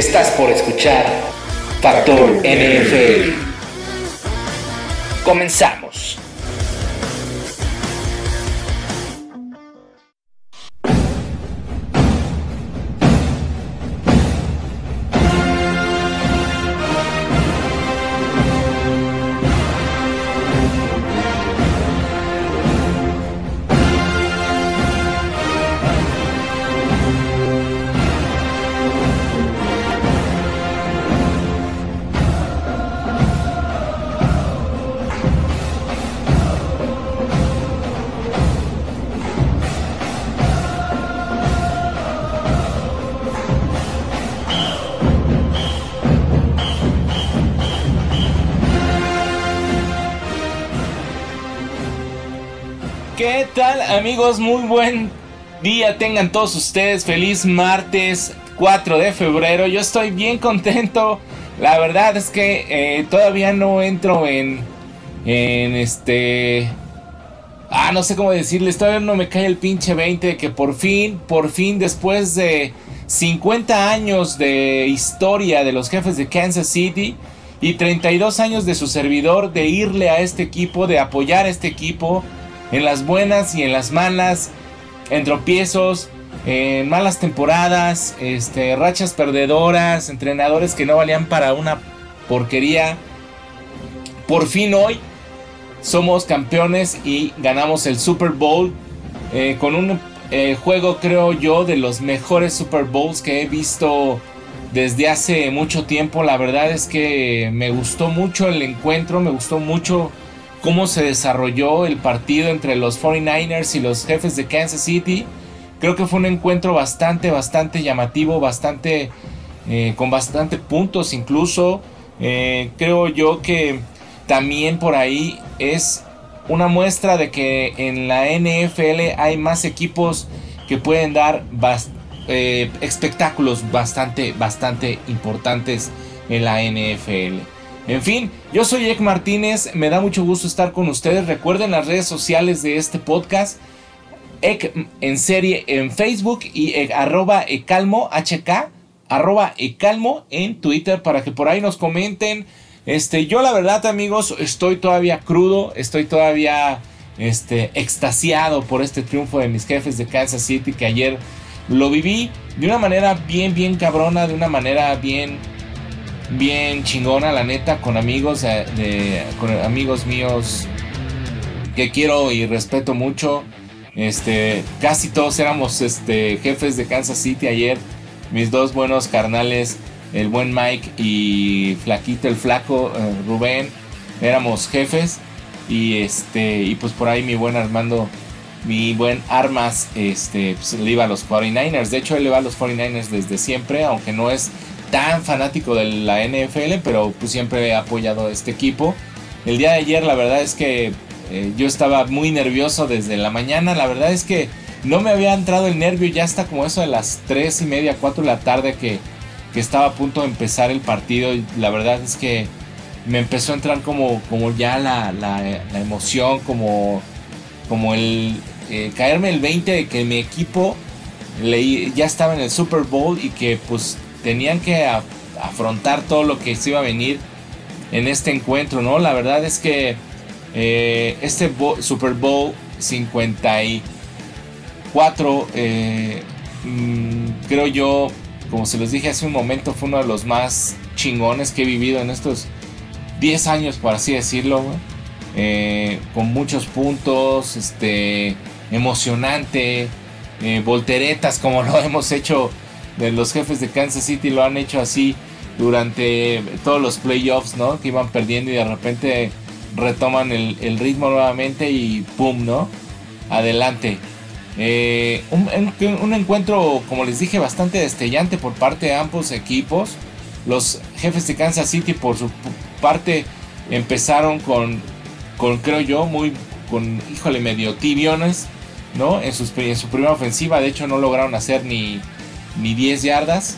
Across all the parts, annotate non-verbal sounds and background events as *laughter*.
Estás por escuchar Factor NFL. Comenzamos. Muy buen día tengan todos ustedes. Feliz martes 4 de febrero. Yo estoy bien contento. La verdad es que eh, todavía no entro en, en este... Ah, no sé cómo decirles. Todavía no me cae el pinche 20 de que por fin, por fin, después de 50 años de historia de los jefes de Kansas City y 32 años de su servidor, de irle a este equipo, de apoyar a este equipo en las buenas y en las malas, en tropiezos, en malas temporadas, este, rachas perdedoras, entrenadores que no valían para una porquería. Por fin hoy somos campeones y ganamos el Super Bowl eh, con un eh, juego creo yo de los mejores Super Bowls que he visto desde hace mucho tiempo. La verdad es que me gustó mucho el encuentro, me gustó mucho cómo se desarrolló el partido entre los 49ers y los jefes de Kansas City. Creo que fue un encuentro bastante, bastante llamativo, bastante, eh, con bastante puntos incluso. Eh, creo yo que también por ahí es una muestra de que en la NFL hay más equipos que pueden dar eh, espectáculos bastante, bastante importantes en la NFL. En fin, yo soy Ek Martínez, me da mucho gusto estar con ustedes. Recuerden las redes sociales de este podcast. Ek en serie en Facebook y hk arroba ecalmo en Twitter para que por ahí nos comenten. Este, yo la verdad amigos estoy todavía crudo, estoy todavía este, extasiado por este triunfo de mis jefes de Kansas City que ayer lo viví de una manera bien, bien cabrona, de una manera bien bien chingona, la neta, con amigos, de, con amigos míos que quiero y respeto mucho. Este, casi todos éramos este, jefes de Kansas City ayer. Mis dos buenos carnales, el buen Mike y Flaquito, el flaco eh, Rubén, éramos jefes. Y este, y pues por ahí mi buen Armando, mi buen Armas, este, pues, le iba a los 49ers. De hecho, él le va a los 49ers desde siempre, aunque no es tan fanático de la NFL, pero pues siempre he apoyado este equipo. El día de ayer la verdad es que eh, yo estaba muy nervioso desde la mañana, la verdad es que no me había entrado el nervio ya hasta como eso de las 3 y media, 4 de la tarde que, estaba a punto de empezar el partido la verdad es que me empezó a entrar como, como ya la, emoción, como, como el eh, caerme el 20 de que mi equipo ya estaba en el Super Bowl y que pues tenían que afrontar todo lo que se iba a venir en este encuentro, ¿no? La verdad es que eh, este Super Bowl 54, eh, mm, creo yo, como se los dije hace un momento, fue uno de los más chingones que he vivido en estos 10 años, por así decirlo, eh, con muchos puntos, este, emocionante, volteretas como lo *laughs* hemos hecho de los jefes de Kansas City lo han hecho así durante todos los playoffs, ¿no? Que iban perdiendo y de repente retoman el, ritmo nuevamente y ¡pum! ¿no? Adelante. Eh, un, encuentro, como les dije, bastante destellante por parte de ambos equipos. Los jefes de Kansas City, por su parte, empezaron con, con creo yo, muy, con, híjole, medio tibiones, ¿no? En, sus, en su primera ofensiva, de hecho, no lograron hacer ni, ni 10 yardas.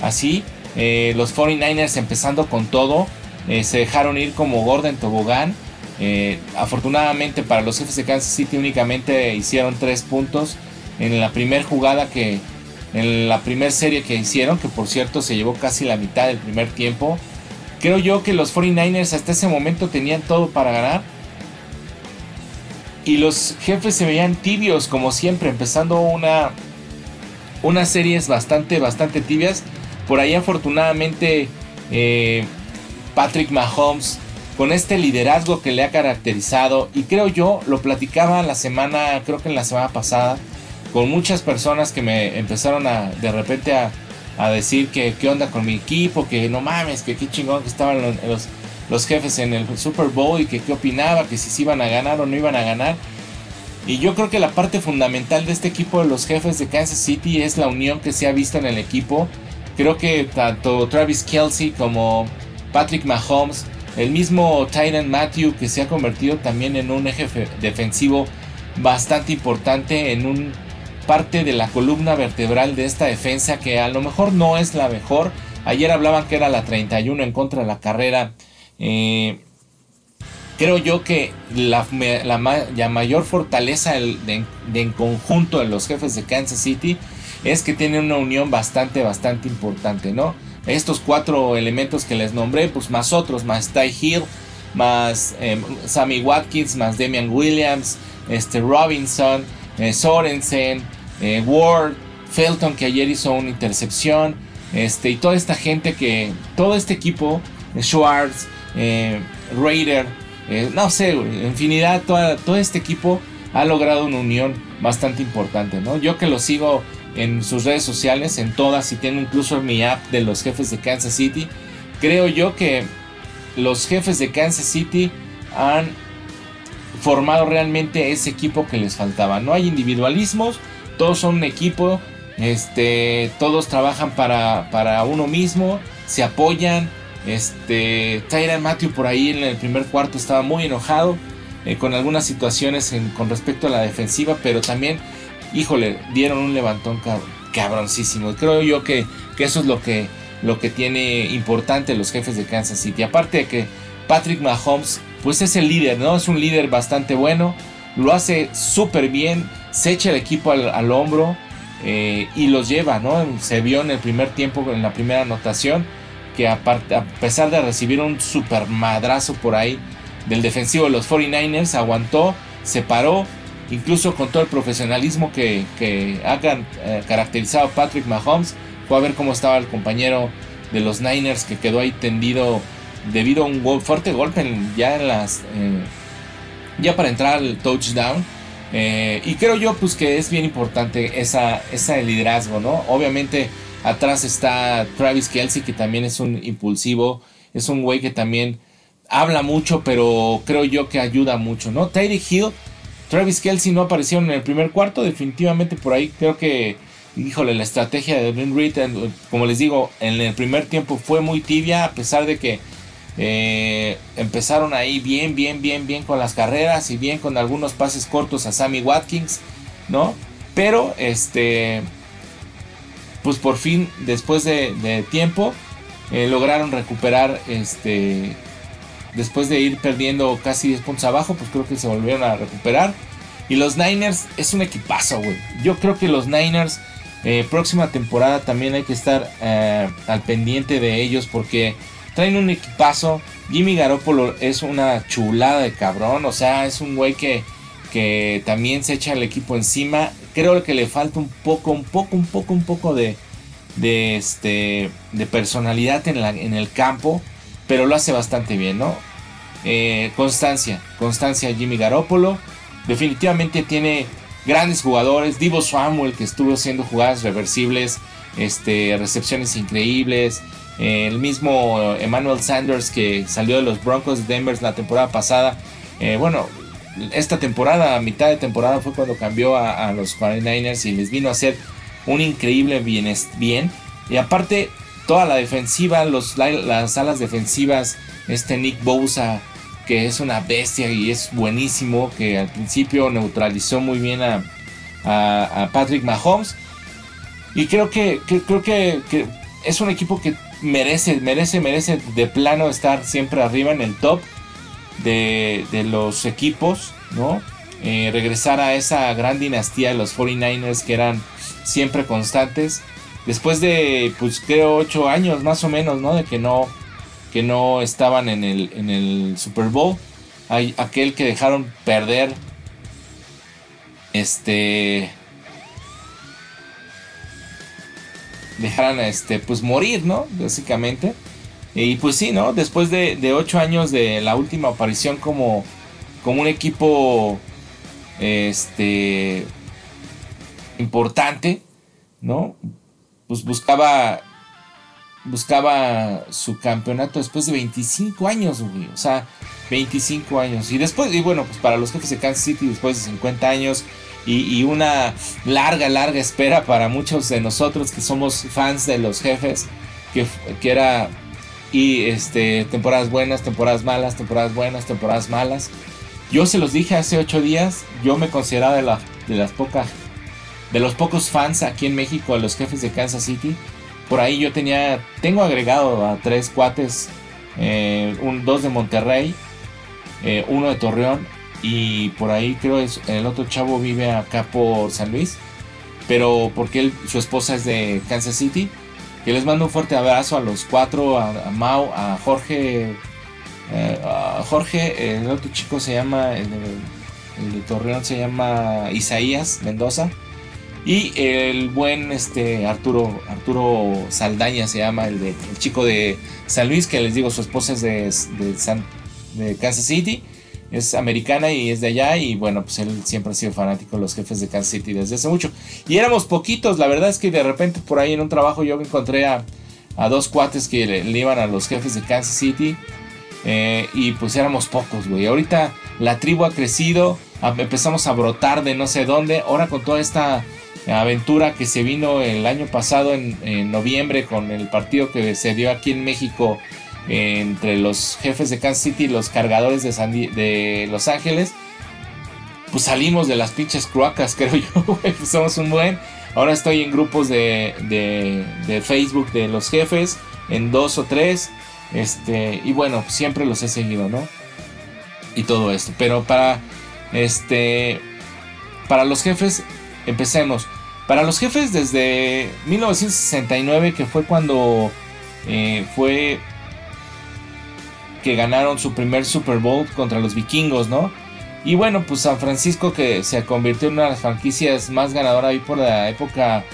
Así, eh, los 49ers empezando con todo, eh, se dejaron ir como Gordon Tobogán. Eh, afortunadamente para los jefes de Kansas City únicamente hicieron 3 puntos en la primera jugada que, en la primera serie que hicieron, que por cierto se llevó casi la mitad del primer tiempo. Creo yo que los 49ers hasta ese momento tenían todo para ganar. Y los jefes se veían tibios, como siempre, empezando una, unas series bastante, bastante tibias. Por ahí afortunadamente eh, Patrick Mahomes, con este liderazgo que le ha caracterizado, y creo yo, lo platicaba la semana, creo que en la semana pasada, con muchas personas que me empezaron a de repente a, decir que qué onda con mi equipo, que no mames, que qué chingón que estaban los, los, jefes en el Super Bowl y que qué opinaba, que si se iban a ganar o no iban a ganar. Y yo creo que la parte fundamental de este equipo de los jefes de Kansas City es la unión que se ha visto en el equipo. Creo que tanto Travis Kelsey como Patrick Mahomes, el mismo Tyron Matthew que se ha convertido también en un eje defensivo bastante importante, en un parte de la columna vertebral de esta defensa que a lo mejor no es la mejor. Ayer hablaban que era la 31 en contra de la carrera. Eh, creo yo que la, mayor fortaleza de, en conjunto de los jefes de Kansas City es que tienen una unión bastante, bastante importante, ¿no? Estos cuatro elementos que les nombré, pues más otros, más Ty Hill, más eh, Sammy Watkins, más Damian Williams, este Robinson, eh, Sorensen, eh, Ward, Felton que ayer hizo una intercepción, este, y toda esta gente que, todo este equipo, Schwartz, Raider, no sé, infinidad, todo este equipo ha logrado una unión bastante importante, ¿no? Yo que lo sigo en sus redes sociales, en todas, y tengo incluso mi app de los jefes de Kansas City, creo yo que los jefes de Kansas City han formado realmente ese equipo que les faltaba. No hay individualismos, todos son un equipo, este, todos trabajan para, para uno mismo, se apoyan. Este, Tyron Matthew por ahí en el primer cuarto estaba muy enojado eh, con algunas situaciones con respecto a la defensiva, pero también, híjole, dieron un levantón cabroncísimo. Creo yo que, que eso es lo que, lo que tiene importante los jefes de Kansas City. Aparte de que Patrick Mahomes, pues es el líder, ¿no? Es un líder bastante bueno, lo hace súper bien, se echa el equipo al, hombro eh, y los lleva, ¿no? Se vio en el primer tiempo, en la primera anotación, que a pesar de recibir un super madrazo por ahí del defensivo de los 49ers, aguantó, se paró, incluso con todo el profesionalismo que, que ha eh, caracterizado Patrick Mahomes, fue a ver cómo estaba el compañero de los Niners que quedó ahí tendido debido a un fuerte golpe ya en las eh, ya para entrar al touchdown. Eh, y creo yo pues que es bien importante esa, esa liderazgo no obviamente atrás está Travis Kelsey que también es un impulsivo es un güey que también habla mucho pero creo yo que ayuda mucho no Teddy Hill Travis Kelsey no aparecieron en el primer cuarto definitivamente por ahí creo que híjole, la estrategia de Ben Reed, como les digo, en el primer tiempo fue muy tibia, a pesar de que eh, empezaron ahí bien, bien, bien, bien con las carreras y bien con algunos pases cortos a Sammy Watkins, ¿no? Pero, este, pues por fin, después de, tiempo, eh, lograron recuperar, este, después de ir perdiendo casi 10 puntos abajo, pues creo que se volvieron a recuperar. Y los Niners es un equipazo, güey. Yo creo que los Niners, eh, próxima temporada también hay que estar al pendiente de ellos porque Traen un equipazo. Jimmy Garoppolo es una chulada de cabrón. O sea, es un güey que, que también se echa el equipo encima. Creo que le falta un poco, un poco, un poco, un poco de, este, de personalidad en, el campo. Pero lo hace bastante bien, ¿no? Eh, constancia, constancia Jimmy Garoppolo. Definitivamente tiene grandes jugadores. Divo Samuel que estuvo haciendo jugadas reversibles. Este, recepciones increíbles el mismo Emmanuel Sanders que salió de los Broncos de Denver la temporada pasada. Eh, bueno, esta temporada, a mitad de temporada fue cuando cambió a, los 49ers y les vino a hacer un increíble bien. bien. Y aparte, toda la defensiva, los, las alas defensivas, este Nick Bosa, que es una bestia y es buenísimo, que al principio neutralizó muy bien a, a, Patrick Mahomes. Y creo que, creo que, que es un equipo que merece, merece, merece de plano estar siempre arriba en el top de, los equipos, ¿no? Eh, regresar a esa gran dinastía de los 49ers que eran siempre constantes. Después de, pues creo, 8 años más o menos, ¿no? De que no, que no estaban en el, en el Super Bowl. Hay aquel que dejaron perder. Este. Dejaran, este, pues morir, ¿no? Básicamente. Y pues sí, ¿no? Después de, de 8 años de la última aparición como, como un equipo este importante, ¿no? Pues buscaba buscaba su campeonato después de 25 años, güey. O sea, 25 años. Y después, y bueno, pues para los jefes de Kansas City, después de 50 años y, una larga, larga espera para muchos de nosotros que somos fans de los jefes, que, que era y este, temporadas buenas, temporadas malas, temporadas buenas, temporadas malas. Yo se los dije hace ocho días, yo me consideraba de, de las pocas, de los pocos fans aquí en México, a los jefes de Kansas City. Por ahí yo tenía, tengo agregado a tres cuates, eh, un, dos de Monterrey, eh, uno de Torreón y por ahí creo es el otro chavo vive acá por San Luis, pero porque su esposa es de Kansas City. Que les mando un fuerte abrazo a los cuatro, a, a Mau, a Jorge eh, Jorge, el otro chico se llama, el de, Torreón se llama Isaías Mendoza. Y el buen este, Arturo, Arturo Saldaña se llama, el, de, chico de San Luis, que les digo, su esposa es de, de, Kansas City, es americana y es de allá. Y bueno, pues él siempre ha sido fanático de los jefes de Kansas City desde hace mucho. Y éramos poquitos, la verdad es que de repente por ahí en un trabajo yo encontré a, dos cuates que le iban a los jefes de Kansas City. Eh, y pues éramos pocos, güey. Ahorita la tribu ha crecido, empezamos a brotar de no sé dónde. Ahora con toda esta aventura que se vino el año pasado en, noviembre con el partido que se dio aquí en México entre los jefes de Kansas City y los cargadores de, Los Ángeles. Pues salimos de las pinches cruacas, *laughs* creo yo. Pues somos un buen. Ahora estoy en grupos de, de, de Facebook de los jefes, en dos o tres. Este, y bueno, siempre los he seguido, ¿no? Y todo esto. Pero para, este, para los jefes, empecemos. Para los jefes desde 1969, que fue cuando eh, fue que ganaron su primer Super Bowl contra los vikingos, ¿no? Y bueno, pues San Francisco que se convirtió en una de las franquicias más ganadoras ahí por la época,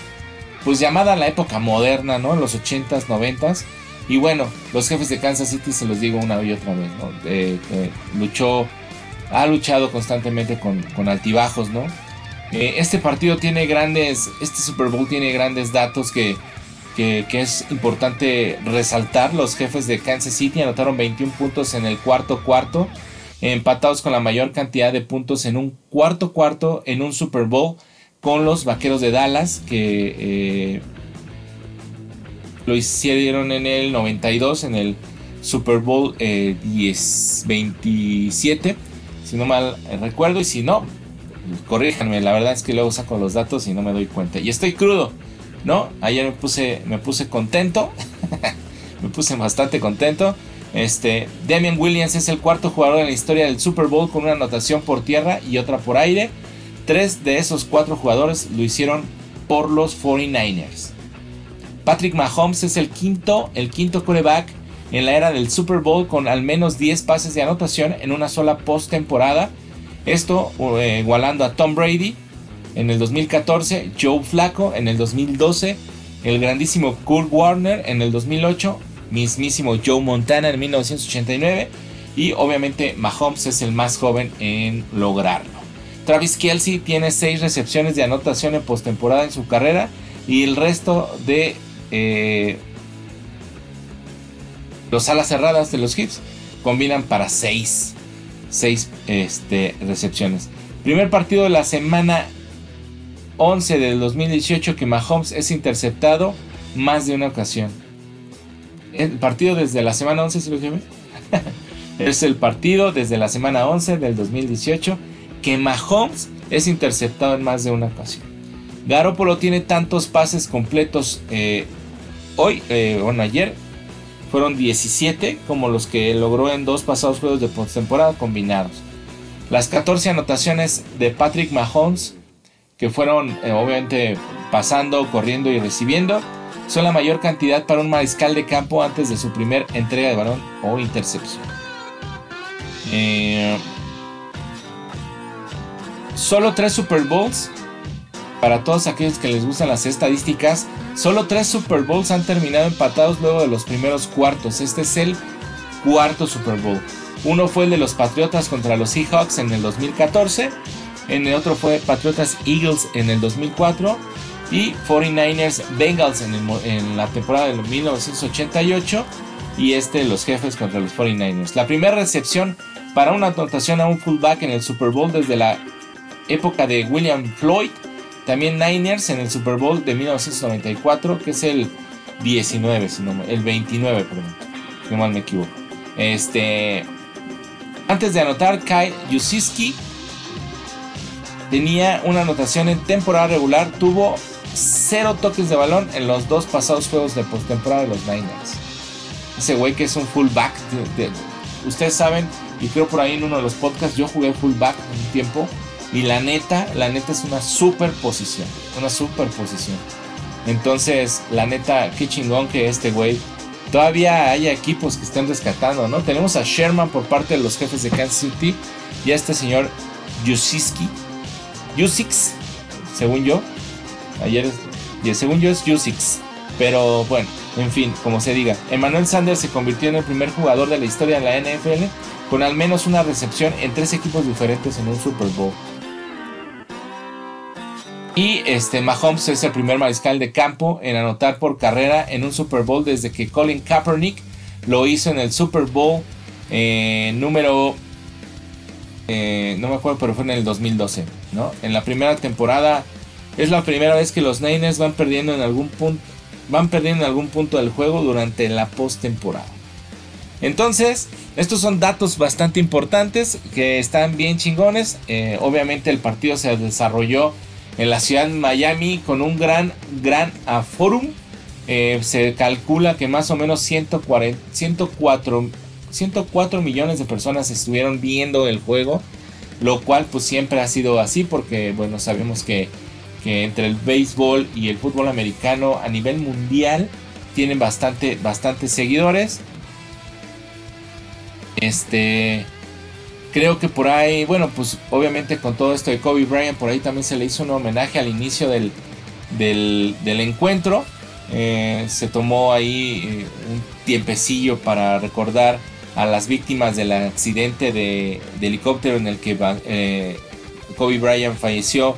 pues llamada la época moderna, ¿no? Los 80s, 90s. Y bueno, los jefes de Kansas City se los digo una y otra vez, ¿no? luchó, ha luchado constantemente con, altibajos, ¿no? Eh, este partido tiene grandes, este Super Bowl tiene grandes datos que, que, es importante resaltar. Los jefes de Kansas City anotaron 21 puntos en el cuarto cuarto, empatados con la mayor cantidad de puntos en un cuarto cuarto en un Super Bowl con los Vaqueros de Dallas, que eh, lo hicieron en el 92, en el Super Bowl 10, eh, 27, si no mal recuerdo, y si no, corríjanme, la verdad es que luego saco los datos y no me doy cuenta. Y estoy crudo, ¿no? Ayer me puse, me puse contento, *laughs* me puse bastante contento. Este, Damian Williams es el cuarto jugador en la historia del Super Bowl con una anotación por tierra y otra por aire. Tres de esos cuatro jugadores lo hicieron por los 49ers. Patrick Mahomes es el quinto, el quinto coreback en la era del Super Bowl con al menos 10 pases de anotación en una sola postemporada. Esto eh, igualando a Tom Brady en el 2014, Joe Flacco en el 2012, el grandísimo Kurt Warner en el 2008, mismísimo Joe Montana en 1989 y obviamente Mahomes es el más joven en lograrlo. Travis Kelsey tiene 6 recepciones de anotación en postemporada en su carrera y el resto de eh, los alas cerradas de los Hits combinan para 6 este, recepciones. Primer partido de la semana 11 del 2018 que Mahomes es interceptado más de una ocasión. El partido desde la semana 11, lo *laughs* es el partido desde la semana 11 del 2018 que Mahomes es interceptado en más de una ocasión. Garoppolo tiene tantos pases completos eh, hoy, eh, bueno, ayer fueron 17 como los que logró en dos pasados juegos de postemporada combinados. Las 14 anotaciones de Patrick Mahomes, que fueron eh, obviamente pasando, corriendo y recibiendo, son la mayor cantidad para un mariscal de campo antes de su primer entrega de balón o intercepción. Eh, solo tres Super Bowls. Para todos aquellos que les gustan las estadísticas, solo tres Super Bowls han terminado empatados luego de los primeros cuartos. Este es el cuarto Super Bowl. Uno fue el de los Patriotas contra los Seahawks en el 2014. En el otro fue Patriotas Eagles en el 2004 y 49ers Bengals en, la temporada de 1988 y este los jefes contra los 49ers. La primera recepción para una anotación a un fullback en el Super Bowl desde la época de William Floyd. También Niners en el Super Bowl de 1994, que es el 19, si no, el 29, perdón, no mal me equivoco. Este, antes de anotar, Kyle Jusiski tenía una anotación en temporada regular, tuvo cero toques de balón en los dos pasados juegos de postemporada de los Niners. Ese güey que es un fullback. ustedes saben, y creo por ahí en uno de los podcasts, yo jugué fullback un tiempo. Y la neta, la neta es una super posición. Una super posición. Entonces, la neta, qué chingón que este güey. Todavía haya equipos que estén rescatando, ¿no? Tenemos a Sherman por parte de los jefes de Kansas City. Y a este señor Yusiski. Yusix, según yo. Ayer, según yo es Yusix. Pero bueno, en fin, como se diga. Emmanuel Sanders se convirtió en el primer jugador de la historia de la NFL con al menos una recepción en tres equipos diferentes en un Super Bowl. Y este Mahomes es el primer mariscal de campo en anotar por carrera en un Super Bowl desde que Colin Kaepernick lo hizo en el Super Bowl eh, número eh, no me acuerdo, pero fue en el 2012, ¿no? En la primera temporada es la primera vez que los Niners van perdiendo en algún punto, van perdiendo en algún punto del juego durante la postemporada. Entonces, estos son datos bastante importantes que están bien chingones. Eh, obviamente el partido se desarrolló en la ciudad de Miami con un gran, gran aforum. Eh, se calcula que más o menos 140, 104, 104 millones de personas estuvieron viendo el juego. Lo cual pues siempre ha sido así porque bueno sabemos que que entre el béisbol y el fútbol americano a nivel mundial tienen bastante, bastantes seguidores. Este, creo que por ahí, bueno, pues obviamente con todo esto de Kobe Bryant, por ahí también se le hizo un homenaje al inicio del, del, encuentro. Eh, se tomó ahí eh, un tiempecillo para recordar a las víctimas del accidente de, helicóptero en el que eh, Kobe Bryant falleció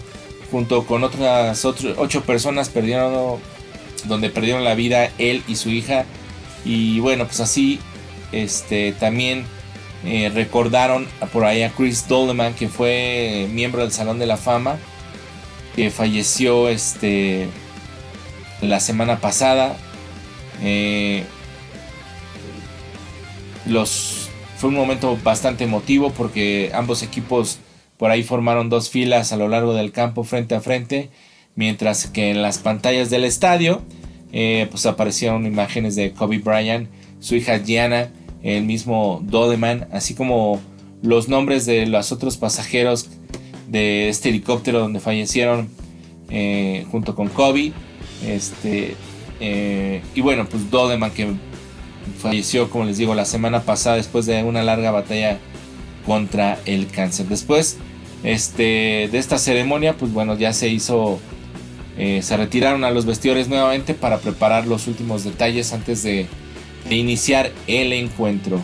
junto con otras ocho personas perdieron donde perdieron la vida él y su hija. Y bueno pues así este también eh, recordaron por ahí a Chris Doleman que fue miembro del Salón de la Fama que falleció este la semana pasada. Eh, los fue un momento bastante emotivo porque ambos equipos por ahí formaron dos filas a lo largo del campo frente a frente, mientras que en las pantallas del estadio eh, pues aparecieron imágenes de Kobe Bryant, su hija Gianna, el mismo Dodeman, así como los nombres de los otros pasajeros de este helicóptero donde fallecieron eh, junto con Kobe. Este, eh, y bueno, pues Dodeman que falleció, como les digo, la semana pasada después de una larga batalla contra el cáncer. Después este, de esta ceremonia, pues bueno, ya se hizo, eh, se retiraron a los vestidores nuevamente para preparar los últimos detalles antes de, iniciar el encuentro.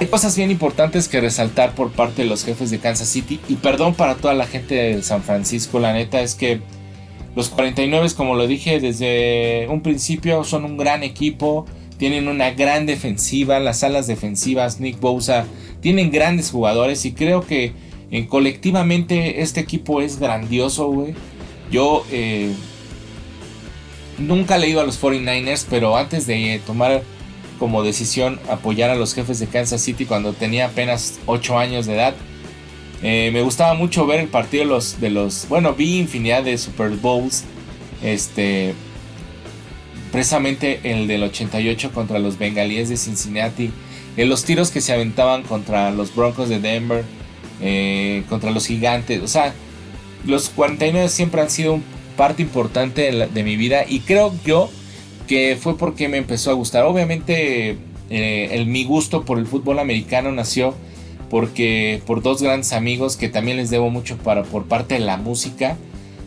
Hay cosas bien importantes que resaltar por parte de los jefes de Kansas City y perdón para toda la gente de San Francisco, la neta es que los 49, como lo dije desde un principio, son un gran equipo, tienen una gran defensiva, las alas defensivas, Nick Bosa, tienen grandes jugadores y creo que eh, colectivamente este equipo es grandioso, güey. Yo eh, nunca he leído a los 49ers, pero antes de tomar como decisión apoyar a los jefes de Kansas City cuando tenía apenas 8 años de edad, eh, me gustaba mucho ver el partido de los, bueno, vi infinidad de Super Bowls, este, precisamente el del 88 contra los Bengalíes de Cincinnati, en los tiros que se aventaban contra los Broncos de Denver, eh, contra los Gigantes, o sea, los 49 siempre han sido parte importante de, mi vida y creo yo que fue porque me empezó a gustar. Obviamente eh, el, mi gusto por el fútbol americano nació porque por dos grandes amigos que también les debo mucho para, por parte de la música,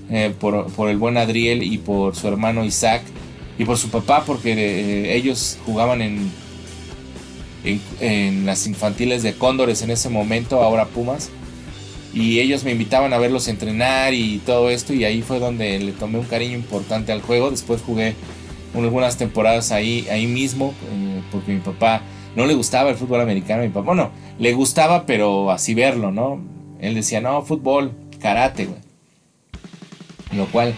eh, por, el buen Adriel y por su hermano Isaac y por su papá porque eh, ellos jugaban en, en, las infantiles de Cóndores en ese momento, ahora Pumas. Y ellos me invitaban a verlos entrenar y todo esto y ahí fue donde le tomé un cariño importante al juego. Después jugué algunas temporadas ahí, ahí mismo eh, porque mi papá no le gustaba el fútbol americano. Mi papá, bueno, le gustaba pero así verlo, ¿no? Él decía, no, fútbol, karate, güey. Lo cual,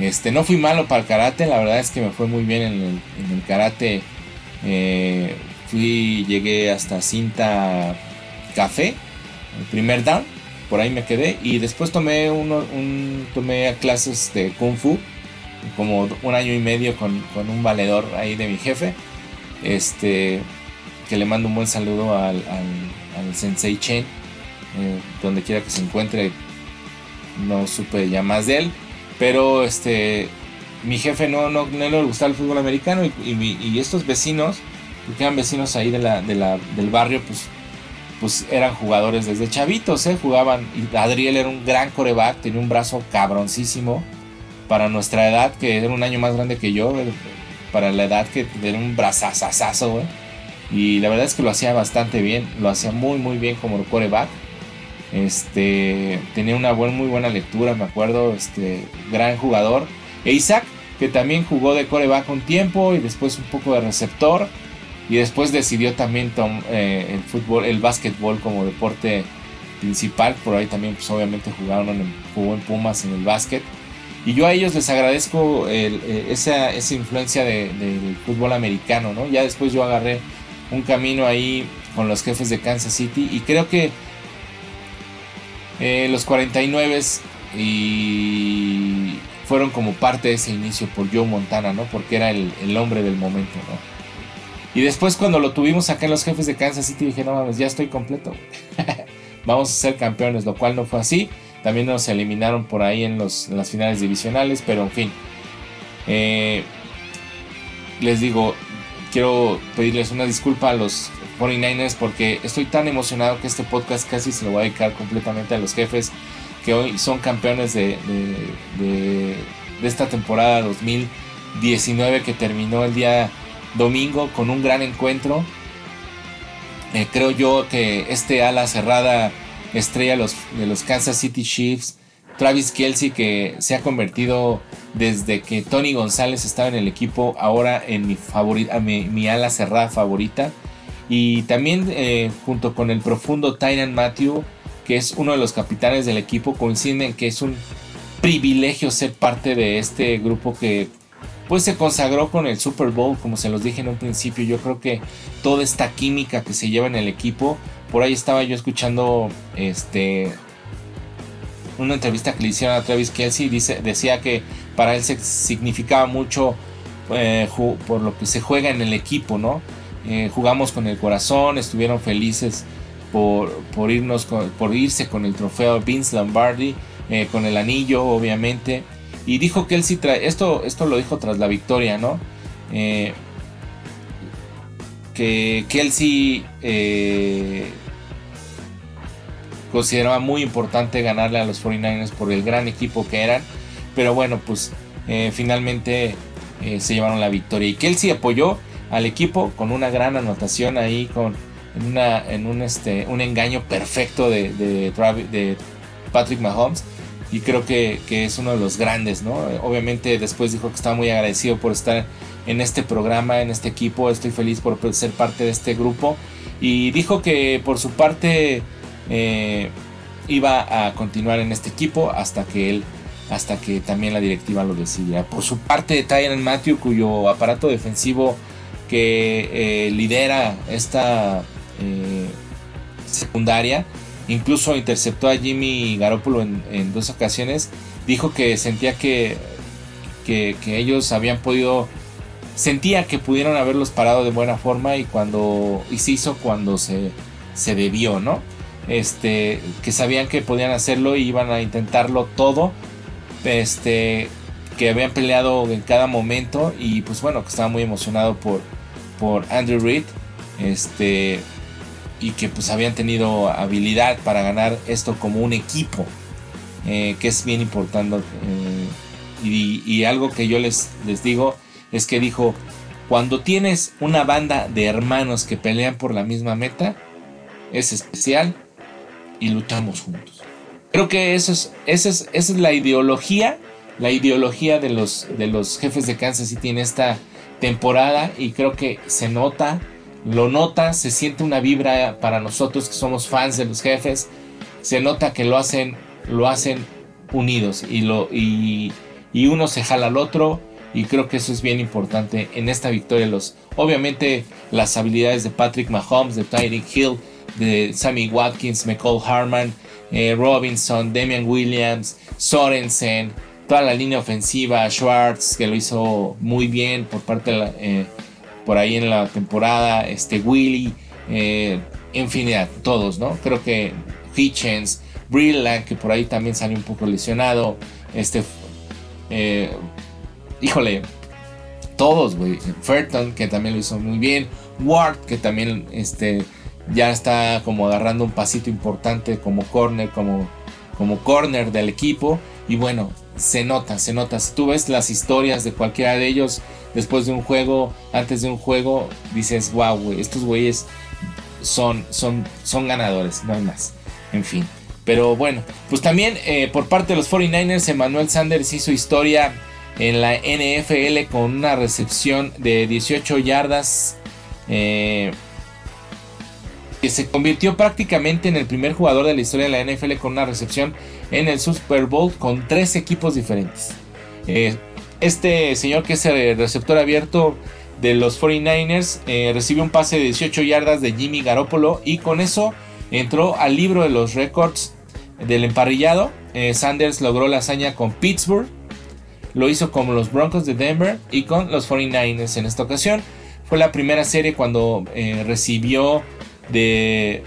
este, no fui malo para el karate, la verdad es que me fue muy bien en el, karate. Eh, fui, llegué hasta cinta café, el primer down, por ahí me quedé y después tomé uno, un, tomé clases de kung fu, como un año y medio con, un valedor ahí de mi jefe, este, que le mando un buen saludo al, al, sensei Chen, eh, donde quiera que se encuentre, no supe ya más de él, pero este, mi jefe no, no, le gustaba el fútbol americano y, estos vecinos, que eran vecinos ahí de la, del barrio, pues, pues eran jugadores desde chavitos, ¿eh? Jugaban, Adriel era un gran coreback, tenía un brazo cabroncísimo para nuestra edad, que era un año más grande que yo, eh, para la edad que era un brazazazazo, güey. Y la verdad es que lo hacía bastante bien, lo hacía muy muy bien como coreback. Este, tenía una muy buena lectura, me acuerdo, este, gran jugador. E Isaac, que también jugó de coreback un tiempo y después un poco de receptor y después decidió también eh, el fútbol, el básquetbol como deporte principal, por ahí también pues obviamente jugaron en, jugó en Pumas en el básquet. Y yo a ellos les agradezco eh, esa, esa, influencia del fútbol americano, ¿no? Ya después yo agarré un camino ahí con los jefes de Kansas City y creo que eh, los 49 y fueron como parte de ese inicio por Joe Montana, ¿no? Porque era el, el hombre del momento, ¿no? Y después cuando lo tuvimos acá en los jefes de Kansas City dije, no mames, ya estoy completo. *laughs* Vamos a ser campeones, lo cual no fue así. También nos eliminaron por ahí en, los, las finales divisionales, pero en fin. Eh, les digo, quiero pedirles una disculpa a los 49ers porque estoy tan emocionado que este podcast casi se lo voy a dedicar completamente a los jefes que hoy son campeones de, de, esta temporada 2019 que terminó el día domingo con un gran encuentro. Eh, creo yo que este ala cerrada estrella los, de los Kansas City Chiefs, Travis Kelsey, que se ha convertido desde que Tony González estaba en el equipo, ahora en mi, favorita, mi, ala cerrada favorita. Y también eh, junto con el profundo Tynan Matthew, que es uno de los capitanes del equipo, coinciden que es un privilegio ser parte de este grupo que pues se consagró con el Super Bowl, como se los dije en un principio. Yo creo que toda esta química que se lleva en el equipo, por ahí estaba yo escuchando este una entrevista que le hicieron a Travis Kelsey, dice, decía que para él se significaba mucho eh, por lo que se juega en el equipo, ¿no? Eh, jugamos con el corazón, estuvieron felices por, por, irnos por irse con el trofeo Vince Lombardi, eh, con el anillo, obviamente. Y dijo que él sí esto, esto lo dijo tras la victoria, ¿no? Eh, que, él consideraba muy importante ganarle a los 49ers por el gran equipo que eran. Pero bueno, pues finalmente se llevaron la victoria. Y que él apoyó al equipo con una gran anotación ahí, con una, en un, este, un engaño perfecto de, de, Patrick Mahomes y creo que, es uno de los grandes, ¿no? Obviamente después dijo que estaba muy agradecido por estar en este programa, en este equipo, estoy feliz por ser parte de este grupo y dijo que por su parte eh, iba a continuar en este equipo hasta que él hasta que también la directiva lo decidiera. Por su parte, Tyron Matthew, cuyo aparato defensivo que eh, lidera esta eh, secundaria, Incluso interceptó a Jimmy Garoppolo en, dos ocasiones. Dijo que sentía que, que, ellos habían podido sentía que pudieron haberlos parado de buena forma y cuando y se hizo cuando se, se debió, ¿no? este, que sabían que podían hacerlo y iban a intentarlo todo, este, que habían peleado en cada momento y pues bueno, que estaba muy emocionado por, por Andrew Reid, este, y que pues habían tenido habilidad para ganar esto como un equipo, eh, que es bien importante. Eh, y, algo que yo les, les digo es que dijo, cuando tienes una banda de hermanos que pelean por la misma meta, es especial y luchamos juntos. Creo que eso es, esa, es, esa es la ideología, la ideología de los, de los jefes de Kansas City en esta temporada y creo que se nota, lo nota, se siente una vibra para nosotros que somos fans de los jefes, se nota que lo hacen, lo hacen unidos y, lo, y, uno se jala al otro y creo que eso es bien importante en esta victoria. Los, obviamente las habilidades de Patrick Mahomes, de Tyreek Hill, de Sammy Watkins, McCall Harman, eh, Robinson, Damian Williams, Sorensen, toda la línea ofensiva, Schwartz que lo hizo muy bien por parte de eh, por ahí en la temporada, este Willy, eh, infinidad, todos, ¿no? Creo que Hitchens, Brilland que por ahí también salió un poco lesionado, este eh, híjole, todos, güey. Ferton, que también lo hizo muy bien. Ward, que también este, ya está como agarrando un pasito importante como corner, como, como corner del equipo. Y bueno, se nota, se nota. Si tú ves las historias de cualquiera de ellos después de un juego, antes de un juego, dices, wow, güey, estos güeyes son, son, son ganadores, no hay más. En fin. Pero bueno, pues también eh, por parte de los 49ers, Emmanuel Sanders hizo historia en la NFL con una recepción de 18 yardas. Eh, que se convirtió prácticamente en el primer jugador de la historia de la NFL con una recepción en el Super Bowl con tres equipos diferentes. Eh, este señor que es el receptor abierto de los 49ers eh, recibió un pase de 18 yardas de Jimmy Garoppolo y con eso entró al libro de los récords del emparrillado. Sanders logró la hazaña con Pittsburgh lo hizo con los Broncos de Denver y con los 49ers en esta ocasión. Fue la primera serie cuando eh, recibió de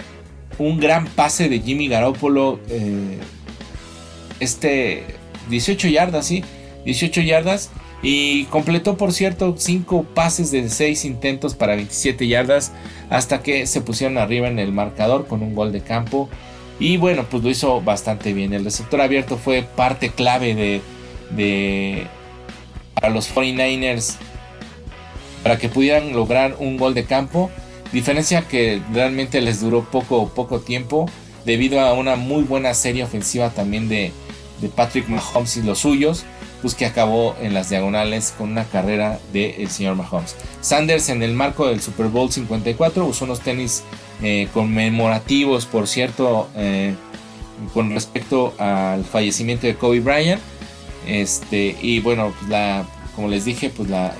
un gran pase de Jimmy Garoppolo. Eh, este 18 yardas, sí, 18 yardas. Y completó, por cierto, 5 pases de 6 intentos para 27 yardas. Hasta que se pusieron arriba en el marcador con un gol de campo. Y bueno, pues lo hizo bastante bien. El receptor abierto fue parte clave de, de para los 49ers para que pudieran lograr un gol de campo. Diferencia que realmente les duró poco, poco tiempo debido a una muy buena serie ofensiva también de, de Patrick Mahomes y los suyos, pues que acabó en las diagonales con una carrera del señor Mahomes. Sanders en el marco del Super Bowl 54 usó unos tenis eh, conmemorativos, por cierto, eh, con respecto al fallecimiento de Kobe Bryant. Este, y bueno, pues la, como les dije, pues la,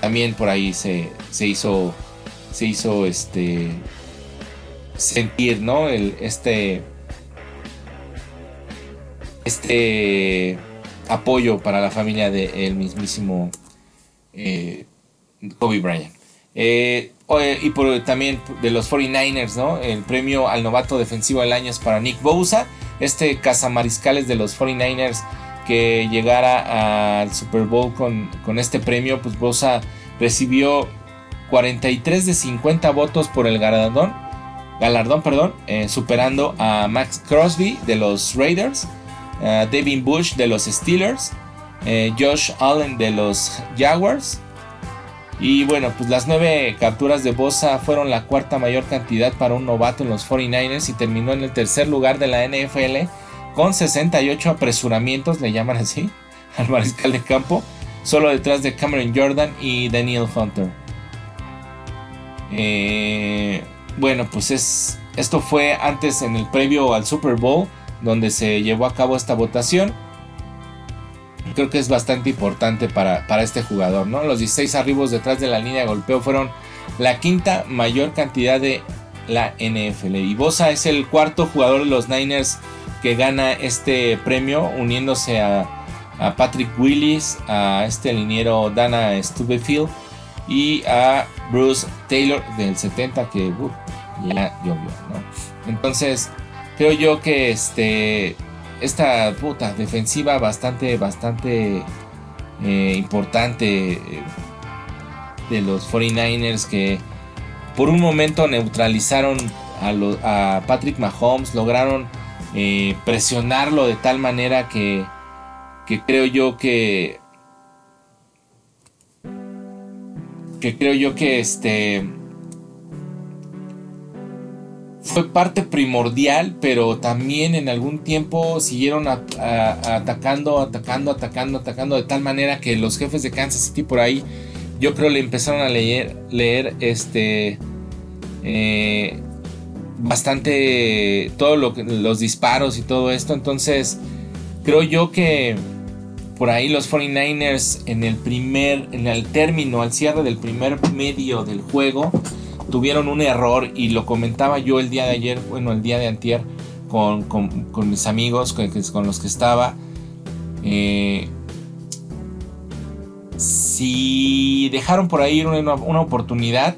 también por ahí se, se hizo, se hizo este, sentir, ¿no? El, este, este apoyo para la familia del mismísimo eh, Kobe Bryant. Eh, y por, también de los 49ers, ¿no? El premio al novato defensivo del año es para Nick Bosa este cazamariscales de los 49ers que llegara al Super Bowl con, este premio, pues Bosa recibió 43 de 50 votos por el galardón, galardón perdón, eh, superando a Max Crosby de los Raiders, Devin Bush de los Steelers, eh, Josh Allen de los Jaguars, y bueno, pues las nueve capturas de Bosa fueron la cuarta mayor cantidad para un novato en los 49ers y terminó en el tercer lugar de la NFL con 68 apresuramientos, le llaman así, *laughs* al mariscal de campo, solo detrás de Cameron Jordan y Daniel Hunter. Eh, bueno, pues es, esto fue antes en el previo al Super Bowl, donde se llevó a cabo esta votación creo que es bastante importante para, este jugador, ¿no? Los 16 arribos detrás de la línea de golpeo fueron la quinta mayor cantidad de la NFL. Y Bosa es el cuarto jugador de los Niners que gana este premio, uniéndose a, Patrick Willis, a este liniero Dana Stubefield y a Bruce Taylor del 70, que ya llovió, ¿no? Entonces, creo yo que este, esta puta defensiva bastante, bastante eh, importante eh, de los 49ers que por un momento neutralizaron a, Patrick Mahomes, lograron eh, presionarlo de tal manera que, que creo yo que que creo yo que este fue parte primordial, pero también en algún tiempo siguieron atacando, atacando, atacando, atacando, de tal manera que los jefes de Kansas City por ahí, yo creo le empezaron a leer, leer este, eh, bastante, todos los disparos y todo esto, entonces creo yo que por ahí los 49ers en el primer, en el término, al cierre del primer medio del juego, tuvieron un error y lo comentaba yo el día de ayer, bueno, el día de antier, con, mis amigos con, los que estaba. Eh, si dejaron por ahí una, una, oportunidad